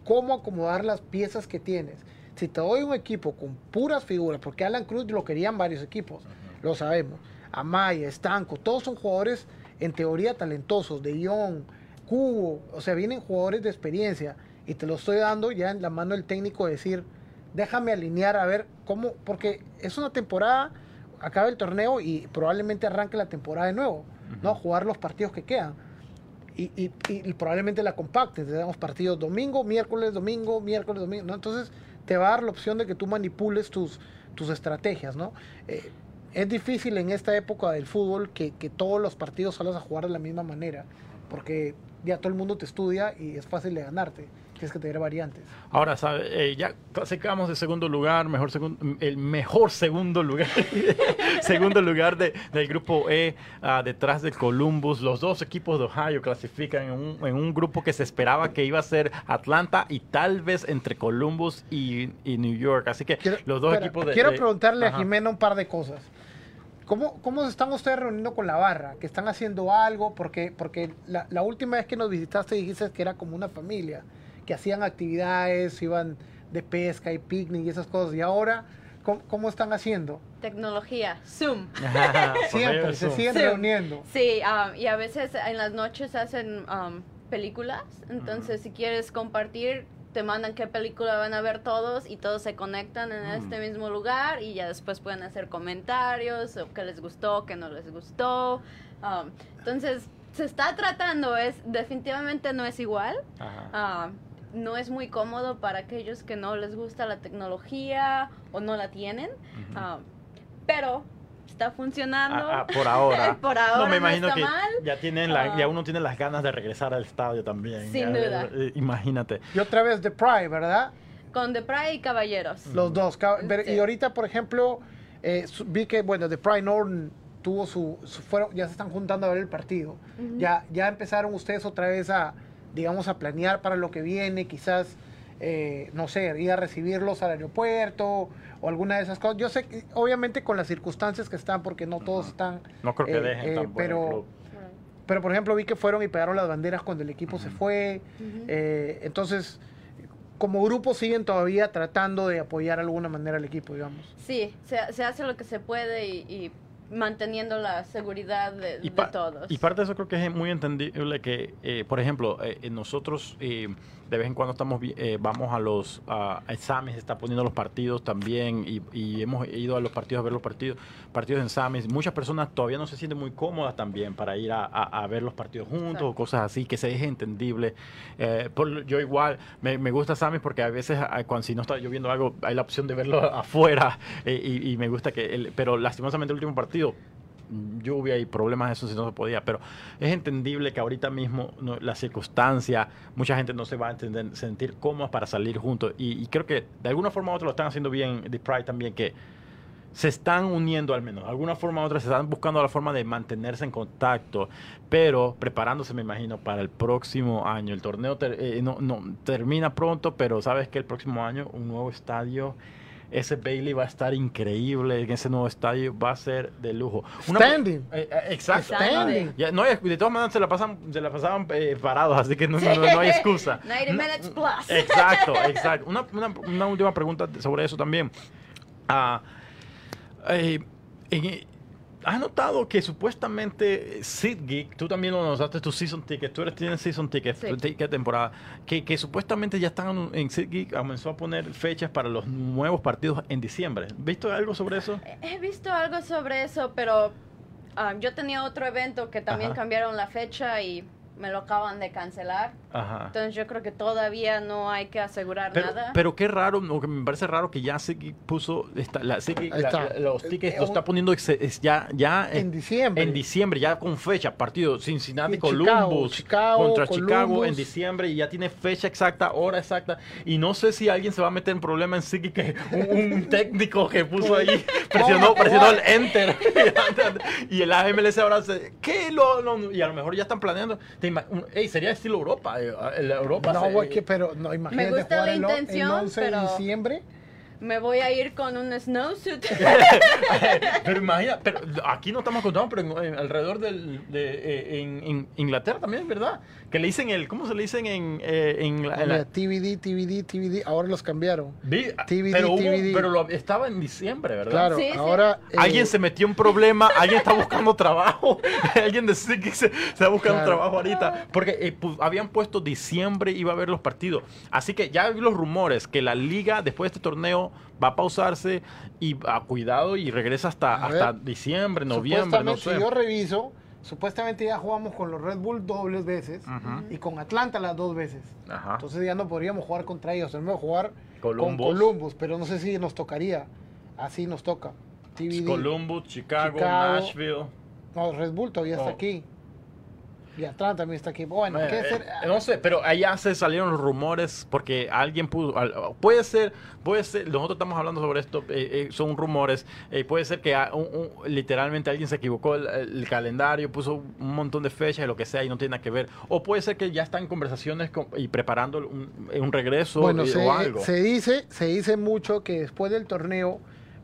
cómo acomodar las piezas que tienes. Si te doy un equipo con puras figuras, porque Alan Cruz lo querían varios equipos, lo sabemos. Amaya, Estanco, todos son jugadores en teoría talentosos, de Ion, Cubo, o sea, vienen jugadores de experiencia y te lo estoy dando ya en la mano del técnico de decir, déjame alinear a ver cómo, porque es una temporada, acaba el torneo y probablemente arranque la temporada de nuevo, ¿no? Jugar los partidos que quedan. Y, y, y probablemente la compacten, tenemos partidos domingo, miércoles, domingo, miércoles, domingo, ¿no? Entonces te va a dar la opción de que tú manipules tus, tus estrategias, ¿no? Eh, es difícil en esta época del fútbol que, que todos los partidos salgas a jugar de la misma manera, porque ya todo el mundo te estudia y es fácil de ganarte. Tienes que tener variantes. Ahora, ¿sabe? Eh, ya clasificamos de segundo lugar, mejor segundo, el mejor segundo lugar, segundo lugar de, del grupo E, uh, detrás de Columbus. Los dos equipos de Ohio clasifican en un, en un, grupo que se esperaba que iba a ser Atlanta y tal vez entre Columbus y, y New York. Así que quiero, los dos espera, equipos de... Quiero de, preguntarle ajá. a Jimena un par de cosas. ¿Cómo, ¿Cómo se están ustedes reuniendo con la barra? ¿Que están haciendo algo? Porque, porque la, la última vez que nos visitaste dijiste que era como una familia, que hacían actividades, iban de pesca y picnic y esas cosas. ¿Y ahora cómo, cómo están haciendo? Tecnología, Zoom. Siempre, se siguen Zoom. reuniendo. Sí, um, y a veces en las noches hacen um, películas, entonces si quieres compartir, te mandan qué película van a ver todos y todos se conectan en Mm. este mismo lugar y ya después pueden hacer comentarios o qué les gustó, qué no les gustó. Um, entonces, se está tratando, es definitivamente no es igual. Ajá. Ah, no es muy cómodo para aquellos que no les gusta la tecnología o no la tienen. Ah, pero está funcionando. Ah, ah, por ahora. Por ahora no me no imagino está que mal. ya tienen la, ya uno tiene las ganas de regresar al estadio también. Sin Ya, duda. eh, imagínate. Y otra vez The Pride, ¿verdad? Con The Pride y Caballeros. Los dos. Ca- pero- Sí. Y ahorita, por ejemplo, eh, vi que, bueno, The Pride Norton tuvo su, su- fueron, ya se están juntando a ver el partido. Ya, ya empezaron ustedes otra vez a, digamos, a planear para lo que viene, quizás, eh, no sé, ir a recibirlos al aeropuerto o alguna de esas cosas. Yo sé que, obviamente, con las circunstancias que están, porque no todos están, No creo que Eh, dejen eh, pero- club. pero por ejemplo, vi que fueron y pegaron las banderas cuando el equipo se fue. Eh, entonces, como grupo siguen todavía tratando de apoyar de alguna manera al equipo, digamos. Sí, se, se hace lo que se puede y, y manteniendo la seguridad de, Y, de pa- todos. y parte de eso creo que es muy entendible que, eh, por ejemplo, eh, eh, nosotros eh, de vez en cuando estamos eh, vamos a los a, Samis, está poniendo los partidos también y, y hemos ido a los partidos a ver los partidos, partidos en Samis. Muchas personas todavía no se sienten muy cómodas también para ir a, a- a ver los partidos juntos Exacto. o cosas así, que se es entendible. Eh, por- yo igual me, me gusta Samis porque a veces cuando si no está lloviendo algo hay la opción de verlo afuera eh, y, y me gusta que, el- pero lastimosamente el último partido lluvia y problemas eso si no se podía, pero es entendible que ahorita mismo no, la circunstancia, mucha gente no se va a entender, sentir cómoda para salir juntos. Y, creo que de alguna forma u otra lo están haciendo bien The Pride también que se están uniendo al menos, de alguna forma u otra se están buscando la forma de mantenerse en contacto, pero preparándose me imagino para el próximo año. El torneo eh, no, no, termina pronto, pero sabes que el próximo año un nuevo estadio ese Bailey va a estar increíble en ese nuevo estadio, va a ser de lujo. Una- Standing. Eh, eh, exacto. Standing. Ya, no hay- de todas maneras se la pasan, se la pasaban eh, parados, así que no, no- no- no hay excusa. 90 No- minutes plus. Exacto, exacto. Una, una- una última pregunta sobre eso también. Ah, eh, en- ¿Has notado que supuestamente SeatGeek, tú también lo notaste, tu season ticket, tú eres, tienes season ticket, Sí. ticket temporada, que, que supuestamente ya están en SeatGeek, comenzó a poner fechas para los nuevos partidos en diciembre. ¿Visto algo sobre eso? He visto algo sobre eso, pero ah, yo tenía otro evento que también Ajá. cambiaron la fecha y me lo acaban de cancelar. Ajá. Entonces yo creo que todavía no hay que asegurar Pero, nada. pero qué raro, me parece raro que ya SeatGeek puso esta- la, la- está. la- los tickets, Eh, lo está poniendo ex- es ya, ya En diciembre. En diciembre, ya con fecha, partido Cincinnati, Columbus, Chicago, contra Columbus. Chicago en diciembre y ya tiene fecha exacta, hora exacta. Y no sé si alguien se va a meter en problema en sí que un, un técnico que puso ahí, presionó, presionó el enter. y el AMLS ahora se, ¿qué? Lo, lo- y a lo mejor ya están planeando. Te ima- un- ey, sería estilo Europa. El Europa No, se- güey, que, pero no, imagínate gusta jugar la el, o- el intención, 11 de pero- diciembre. me voy a ir con un snowsuit. pero imagina, pero aquí no estamos contando, pero en, en- alrededor del, de, eh, en, en Inglaterra también, ¿verdad? Que le dicen el, ¿cómo se le dicen en, eh, en la, en la- Mira, TVD, TVD, TVD, ahora los cambiaron. Vi- TVD, pero, hubo- TVD. pero lo- estaba en diciembre, ¿verdad? Claro, Sí, sí. ahora... eh, Alguien se metió en problema, alguien está buscando trabajo, alguien de se, se está buscando Claro. trabajo ahorita, porque eh, habían puesto diciembre iba a haber los partidos. Así que ya vi los rumores que la liga después de este torneo va a pausarse y a cuidado y regresa hasta, A hasta ver, diciembre, noviembre, no sé. si yo reviso, supuestamente ya jugamos con los Red Bull dobles veces y con Atlanta las dos veces. Ajá. Entonces ya no podríamos jugar contra ellos, tenemos que jugar Columbus. con Columbus, pero no sé si nos tocaría. Así nos toca. TVD. Columbus, Chicago, Chicago. Nashville. No, Red Bull todavía está Oh. aquí. Y Atlanta también está aquí. Bueno, Eh, ¿qué eh, no sé, pero allá se salieron rumores porque alguien pudo. al- Puede ser, puede ser. Nosotros estamos hablando sobre esto, eh, eh, son rumores. eh, puede ser que a- un- un- literalmente alguien se equivocó el, el calendario, puso un montón de fechas y lo que sea y no tiene nada que ver. O puede ser que ya están en conversaciones con- y preparando un, un regreso Bueno, se, o algo. se dice, se dice mucho que después del torneo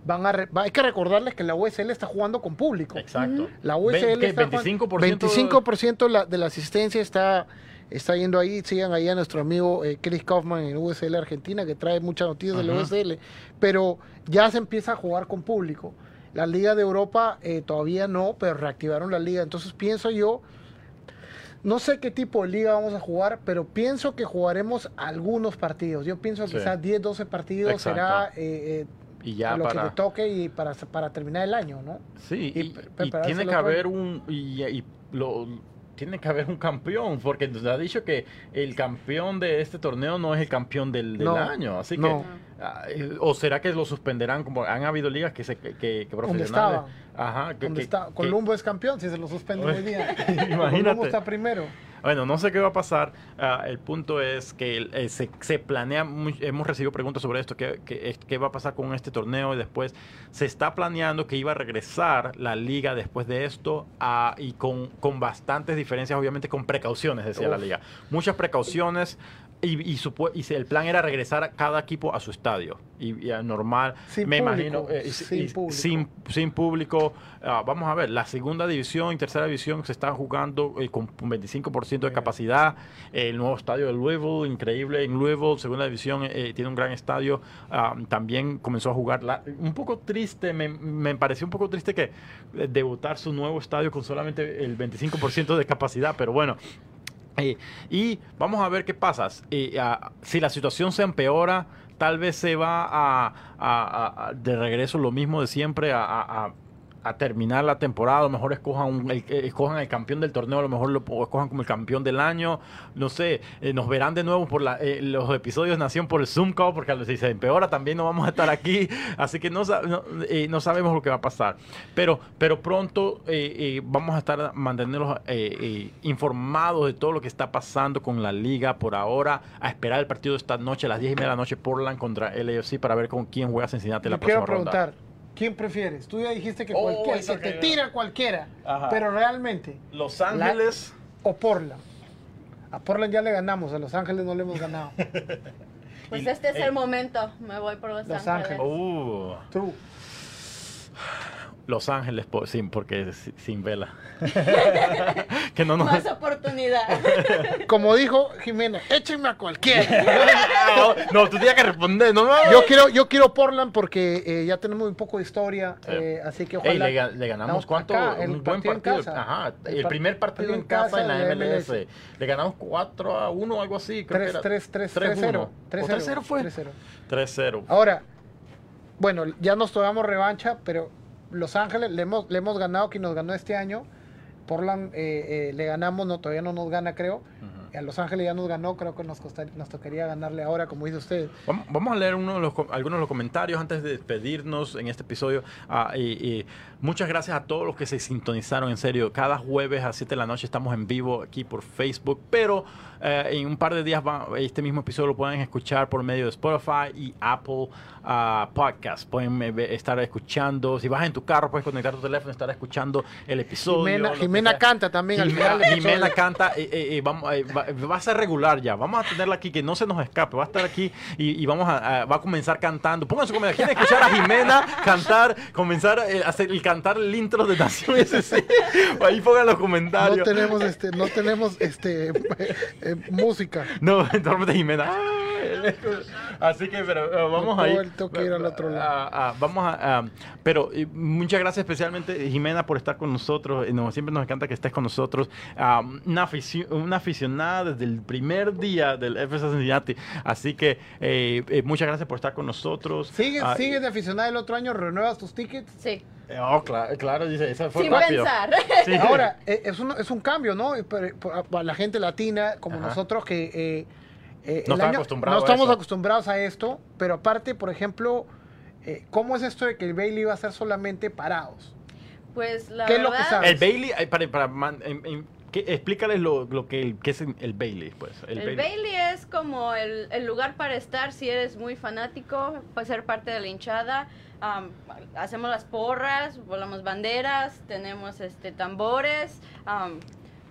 van a... re- va- hay que recordarles que la USL está jugando con público. Exacto. La USL ¿qué? está jugando- 25%. 25% de la, de la asistencia está, está yendo ahí. Sigan ahí a nuestro amigo eh, Chris Kaufman en USL Argentina, que trae muchas noticias de la Ajá. USL. Pero ya se empieza a jugar con público. La Liga de Europa eh, todavía no, pero reactivaron la liga. Entonces pienso yo, no sé qué tipo de liga vamos a jugar, pero pienso que jugaremos algunos partidos. Yo pienso que Sí. quizás 10, 12 partidos Exacto. será eh, eh, y ya lo que para. te toque y para, para terminar el año, ¿no? Sí, y y, y tiene que haber un y, y lo tiene que haber un campeón, porque nos ha dicho que el campeón de este torneo no es el campeón del, del No, año, así no. que ah, o será que lo suspenderán como han habido ligas que se que, que, que ajá, que, ¿Dónde que- está? que- Columbo es campeón, si se lo suspenden hoy día. Imagínate. Columbo está primero. Bueno, no sé qué va a pasar. Ah, el punto es que eh, se, se planea, hemos recibido preguntas sobre esto, qué, qué- va a pasar con este torneo y después se está planeando que iba a regresar la liga después de esto y con, con bastantes diferencias, obviamente con precauciones, decía la liga. Muchas precauciones. Y, y, supo- y el plan era regresar a cada equipo a su estadio. Y, y a normal, Sin me público, imagino, eh, y- sin público. sin sin público. Ah, vamos a ver, la segunda división y tercera división se están jugando eh, con un 25% de capacidad. El nuevo estadio de Louisville, increíble en Louisville, segunda división, eh, tiene un gran estadio. Ah, también comenzó a jugar. la- un poco triste, me, me pareció un poco triste que eh, debutar su nuevo estadio con solamente el 25% de capacidad, pero bueno. Eh, y vamos a ver qué pasa. Eh, si la situación se empeora, tal vez se va a- a- de regreso lo mismo de siempre a, a- terminar la temporada. A lo mejor escojan, un- el, eh, escojan el campeón del torneo, a lo mejor lo o escojan como el campeón del año. No sé, eh, nos verán de nuevo por la, eh, los episodios Nación por el Zoom Call, porque si se empeora también no vamos a estar aquí. Así que no, no, eh, no sabemos lo que va a pasar. Pero, pero pronto vamos a estar manteniéndolos informados de todo lo que está pasando con la liga por ahora. A esperar el partido de esta noche, a las 10 y media de la noche, Portland contra LAFC para ver con quién juega Cincinnati la Te quiero próxima ronda. ¿Quién prefieres? Tú ya dijiste que Oh, cualquiera, que te tira cualquiera, Ajá. pero realmente, Los Ángeles. o Portland. A Portland ya le ganamos, a Los Ángeles no le hemos ganado. Pues Y- este es eh, el momento. Me voy por Los, Los Ángeles. Ángeles. Uh, Tú. Los Ángeles, por, sin, porque es sin vela. que no nos. Más oportunidad. Como dijo Jimena, échenme a cualquiera. no, no, tú tienes que responder, no, no. Yo quiero, yo quiero Portland porque eh, ya tenemos un poco de historia, Sí. eh, así que Ey, ojalá. le, ga- le ganamos cuánto acá, el un buen partido en partido. casa. Ajá, El el, primer partido en casa en la de MLS. Le ganamos 4 a 1 algo así, creo que 3 era 3 3 3 0. 3-0 fue. 3-0. 3-0. Ahora, bueno, ya nos tomamos revancha, pero Los Ángeles le hemos, le hemos ganado, quien nos ganó este año. Portland eh, eh, le ganamos, no, todavía no nos gana, creo. A Los Ángeles ya nos ganó, creo que nos, costar- nos tocaría ganarle ahora, como dice usted. Vamos, vamos a leer uno de los, com- algunos de los comentarios antes de despedirnos en este episodio. Ah, y- y muchas gracias a todos los que se sintonizaron, en serio. Cada jueves a 7 de la noche estamos en vivo aquí por Facebook, pero eh, en un par de días va- este mismo episodio lo pueden escuchar por medio de Spotify y Apple ah, Podcast. Pueden eh, estar escuchando. Si vas en tu carro, puedes conectar tu teléfono y estar escuchando el episodio. Jimena, canta también al Jimena, final. del Jimena canta, eh, eh, vamos, va, va a ser regular ya. Vamos a tenerla aquí, que no se nos escape. Va a estar aquí y, y vamos a, a- va a comenzar cantando. Pónganse como quieren escuchar a Jimena cantar, comenzar eh, a hacer el cantar el intro de Nación SC. Ahí pongan los No comentarios. tenemos este, no tenemos este eh, música. No, entonces de Jimena. Así que, pero eh, vamos No a ir. que ir al otro lado. a- a- vamos a. a- pero muchas gracias especialmente, Jimena, por estar con nosotros. No, siempre nos encanta que estés con nosotros. Ah, una, afici- una aficionada desde el primer día del FS Cincinnati. Así que eh, eh, muchas gracias por estar con nosotros. ¿Sigues, Ah, sigues de aficionada el otro año? ¿Renuevas tus tickets? Sí, oh, claro, claro, dice, fue sin rápido. pensar. Sí. Ahora, es un, es un cambio, ¿no? Para, para la gente latina como Ajá. nosotros que... eh, eh, No acostumbrados no a estamos eso. acostumbrados a esto, pero aparte, por ejemplo, eh, ¿cómo es esto de que el Bailey va a ser solamente parados? Pues la ¿Qué es lo que sabes? El Bailey, para, para man- em- em, ¿qué- explícales lo, lo que, el- es el Bailey, pues. El, Bailey. es como el, el lugar para estar si eres muy fanático, para ser parte de la hinchada. Am, hacemos las porras, volamos banderas, tenemos este tambores, am,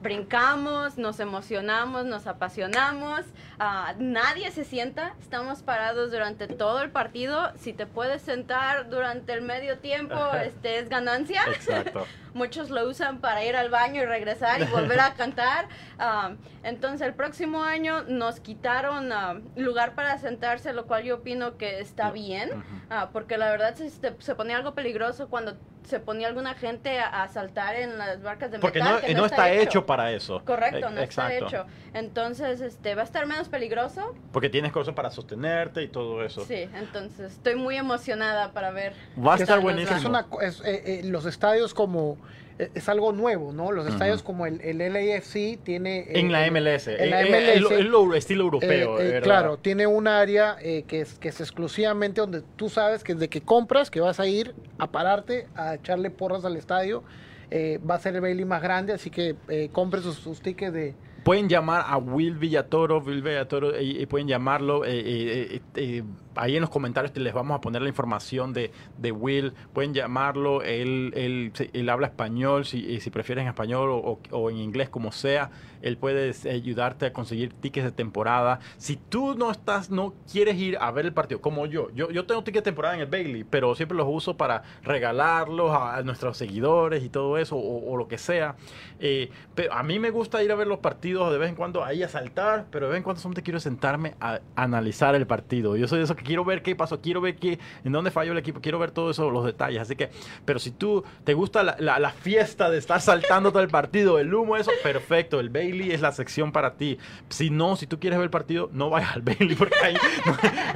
brincamos, nos emocionamos, nos apasionamos. ah, nadie se sienta, estamos parados durante todo el partido. Si te puedes sentar durante el medio tiempo, este es ganancia. Exacto. Muchos lo usan para ir al baño y regresar y volver a cantar. Ah, entonces el próximo año nos quitaron ah, lugar para sentarse, lo cual yo opino que está bien, Ujú. ah, porque la verdad se, se- se ponía algo peligroso cuando se ponía alguna gente a, a saltar en las barcas de Porque metal. no, que no está hecho para eso. Correcto, Eh, no está hecho. Entonces, este, va a estar menos peligroso. Porque tienes cosas para sostenerte y todo eso. Sí, entonces estoy muy emocionada para ver. Va a estar buenísimo. va. Es una, co- es, eh, eh, los estadios como... eh, Es algo nuevo, ¿no? Los estadios como el, el LAFC tiene... eh, En la MLS. En la Eh, eh, lo- MLS. es lo estilo europeo. Eh, eh, ¿verdad? claro, tiene un área que, es, que es exclusivamente donde tú sabes que desde que compras, que vas a ir a pararte, a echarle porras al estadio, va a ser el Bailey más grande, así que compre sus, sus tickets de... Pueden llamar a Will Villatoro, Will Villatoro, y, y pueden llamarlo. eh, eh, eh, eh, ahí en los comentarios te les vamos a poner la información de, de Will. Pueden llamarlo, él, él, él habla español, si, y si prefieren en español o, en inglés, como sea. Él puede eh, ayudarte a conseguir tickets de temporada. Si tú no estás, no quieres ir a ver el partido, como yo. Yo, yo tengo tickets de temporada en el Bailey, pero siempre los uso para regalarlos a, nuestros seguidores y todo eso, o, lo que sea. Eh, pero a mí me gusta ir a ver los partidos de vez en cuando ahí a saltar, pero de vez en cuando solamente quiero sentarme a analizar el partido. Yo soy de esos que quiero ver qué pasó, quiero ver qué, en dónde falló el equipo, quiero ver todos eso, los detalles. Así que, pero si tú te gusta la, la- fiesta de estar saltando todo el partido, el humo, eso, perfecto. El Bailey es la sección para ti. Si no, si tú quieres ver el partido, no vayas al Bailey porque ahí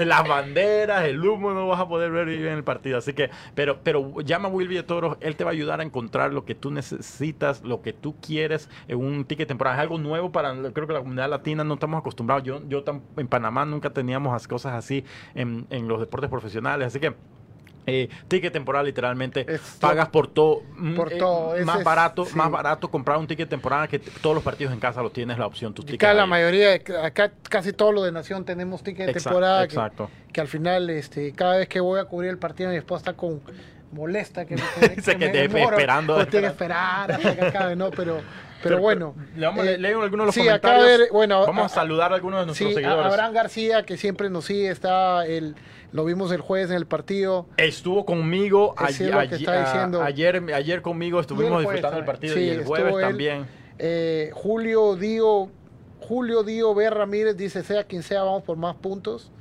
las banderas, el humo, no vas a poder ver bien el partido. Así que, pero, pero llama a Will Villatoro, él te va a ayudar a encontrar lo que tú necesitas, lo que tú quieres en un ticket temporal. Es algo nuevo para, creo que la comunidad latina no estamos acostumbrados. Yo, yo en Panamá nunca teníamos cosas así en los deportes profesionales. Así que eh, ticket temporal literalmente Es pagas por todo mm, Por eh, todo, más es- barato sí. más barato comprar un ticket temporal que todos los partidos en casa lo tienes la opción tus tickets Acá la mayoría, acá casi todo lo de Nación tenemos ticket de Exacto, temporada. que- exacto. Que, al final, este, cada vez que voy a cubrir el partido, mi esposa está con molesta que, me- Dice que me te- demoro, esperando, tiene que esperar hasta que acabe, ¿no? Pero, pero, bueno. le vamos eh, a leer algunos de los sí, acá comentarios ver, bueno, vamos a, a- saludar a algunos de nuestros Sí, a- seguidores Abraham García, que siempre nos sigue, está el, lo vimos el jueves en el partido. Estuvo conmigo ayer, ayer, ayer conmigo estuvimos el jueves disfrutando el también. partido Sí, y el jueves él. también. Eh, Julio Dio, Julio Dio B. Ramírez dice, sea quien sea, vamos por más puntos.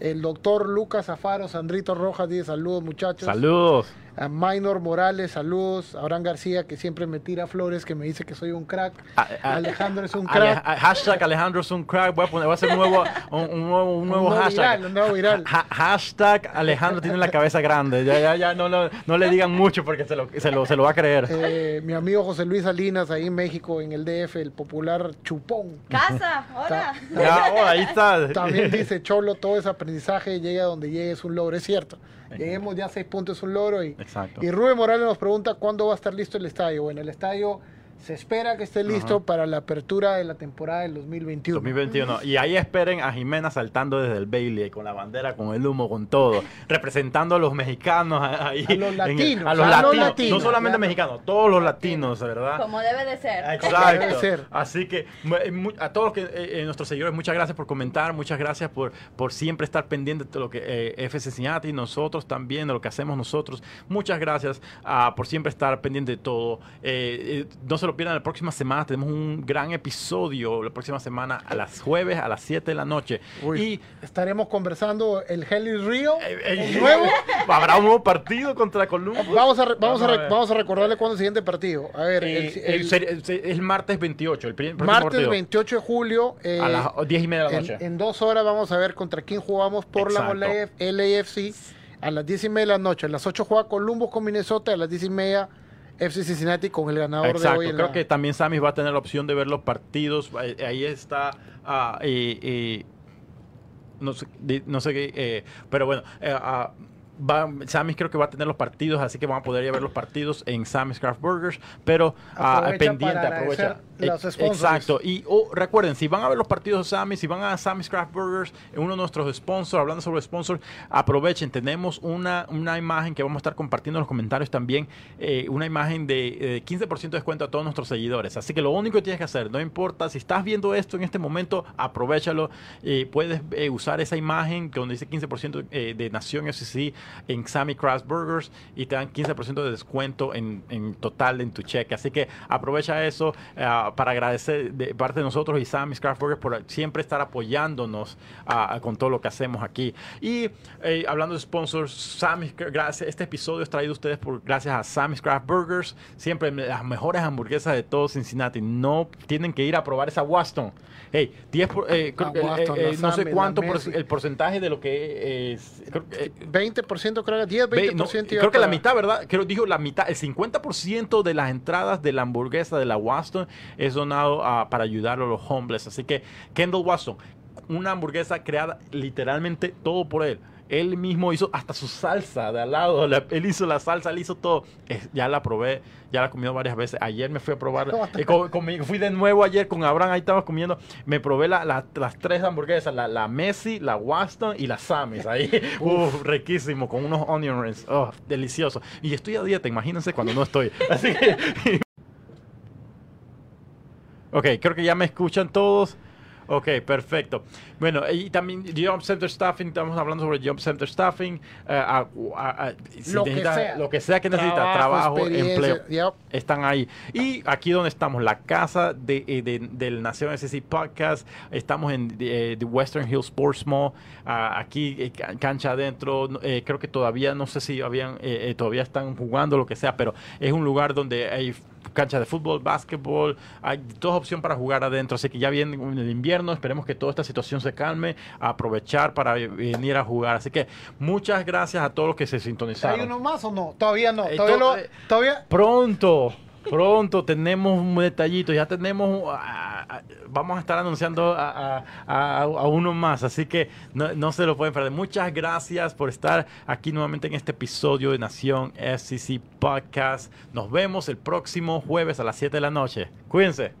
El doctor Lucas Zafaro, Sandrito Rojas dice, saludos muchachos. Saludos. A Minor Morales, saludos. A Abraham García, que siempre me tira flores, que me dice que soy un crack. A- a- Alejandro es un Ale- crack. a- hashtag Alejandro es un crack. Voy a, poner, voy a hacer un nuevo, un, un nuevo, un nuevo Un nuevo hashtag. viral, un nuevo viral. Ha- hashtag Alejandro tiene la cabeza grande. Ya, ya, ya, no, no, no le digan mucho porque se lo, se lo, se lo va a creer. Eh, mi amigo José Luis Salinas, ahí en México, en el DF, el popular Chupón. Casa, hola. Ya, oh, ahí está. También dice Cholo, todo ese aprendizaje llega donde llegue es un logro, es cierto. Lleguemos ya a seis puntos es un logro. Y, Exacto. y Rubén Morales nos pregunta cuándo va a estar listo el estadio. Bueno, el estadio se espera que esté listo para la apertura de la temporada del 2021. 2021. Y ahí esperen a Jimena saltando desde el Bailey, con la bandera, con el humo, con todo, representando a los mexicanos ahí. A los el- latinos, a los a los latinos. latinos, no solamente claro. mexicanos, todos los latinos, ¿verdad? Como debe de ser. Exacto. Debe ser. Así que eh, a todos los que, eh, eh, nuestros seguidores, muchas gracias por comentar, muchas gracias por, por siempre estar pendientes de lo que eh, FC Cincinnati, nosotros también, de lo que hacemos nosotros. Muchas gracias ah, por siempre estar pendiente de todo. Eh, eh, no se lo pierdan la próxima semana, tenemos un gran episodio la próxima semana a las jueves a las 7 de la noche. Uy, Y estaremos conversando el Hell is Real, eh, eh, el nuevo. habrá un nuevo partido contra Columbus. Vamos a, re- vamos, a re- vamos a recordarle cuándo es el siguiente partido. A ver, Eh, el, el martes 28, el pri- próximo martes partido. 28 de julio. eh, a las 10 y media de la noche. en dos horas vamos a ver contra quién jugamos por la Exacto. LAFC. A las 10 y media de la noche. A las 8 juega Columbus con Minnesota. A las 10 y media FC Cincinnati con el ganador Exacto, de hoy. en creo la- que también Sammy va a tener la opción de ver los partidos. Ahí está. ah, eh, no sé, di- no sé qué, eh, pero bueno, eh, ah, va, creo que va a tener los partidos, así que van a poder ir a ver los partidos en Sammy's Craft Burgers, pero Aprovecha pendiente, aprovecha. Ex- sponsors. Exacto, y oh, recuerden, si van a ver los partidos de Sammy's, si van a Sammy's Craft Burgers, uno de nuestros sponsors, hablando sobre sponsors, aprovechen, tenemos una, una imagen que vamos a estar compartiendo en los comentarios también, eh, una imagen de eh, 15% de descuento a todos nuestros seguidores. Así que lo único que tienes que hacer, no importa si estás viendo esto en este momento, aprovechalo. Eh, puedes eh, usar esa imagen que donde dice 15% eh, de Nación FCC en Sammy Craft Burgers y te dan 15% de descuento en, en total en tu cheque. Así que aprovecha eso para agradecer de parte de nosotros y Sammy's Craft Burgers por siempre estar apoyándonos con todo lo que hacemos aquí. Y eh, hablando de sponsors, Sammy's, gracias, este episodio es traído a ustedes por, gracias a Sammy's Craft Burgers, siempre las mejores hamburguesas de todo Cincinnati. No tienen que ir a probar esa Waston. Hey, 10 por- eh, creo que, Waston, eh, no sé Sammy, cuánto por- el porcentaje de lo que es. creo que, eh, 20% creo que 10, Ve, 20% no, iba creo que la mitad, ¿verdad? Creo dijo la mitad, el 50% de las entradas de la hamburguesa de la Waston es donado a- para ayudar a los homeless. Así que Kendall Waston, una hamburguesa creada literalmente todo por él. Él mismo hizo hasta su salsa de al lado. la- él hizo la salsa, él hizo todo. Es- ya la probé, ya la he comido varias veces. Ayer me fui a probar. eh, con- conmigo- fui de nuevo ayer con Abraham, ahí estaba comiendo. Me probé la- la- las tres hamburguesas: la, Messi, la Waston y la Sammy's. Ahí, uf, riquísimo, con unos onion rings. Oh, delicioso. Y estoy a dieta, imagínense cuando no estoy. Así que. Ok, creo que ya me escuchan todos. Ok, perfecto. Bueno, y también Job Center Staffing, estamos hablando sobre Job Center Staffing. eh, a- a- a- si Lo que sea. Lo que sea que necesita, Trabajo, empleo. yep. Están ahí. Y aquí donde estamos, la casa de, eh, de- del Nación SC Podcast. Estamos en eh, The Western Hill Sports Mall. Ah, aquí, eh, ca- cancha adentro. eh, creo que todavía, no sé si habían, eh, eh, todavía están jugando, lo que sea, pero es un lugar donde hay cancha de fútbol, básquetbol, hay toda opción para jugar adentro, así que ya viene el invierno, esperemos que toda esta situación se calme, aprovechar para venir a jugar, así que muchas gracias a todos los que se ¿Hay sintonizaron. uno más o no? Todavía no. Eh, Todavía, to- todavía Pronto, pronto tenemos un detallito, ya tenemos, ah, ah, vamos a estar anunciando a, a- uno más, así que no, no se lo pueden perder. Muchas gracias por estar aquí nuevamente en este episodio de Nación FCC Podcast. Nos vemos el próximo jueves a las 7 de la noche. Cuídense.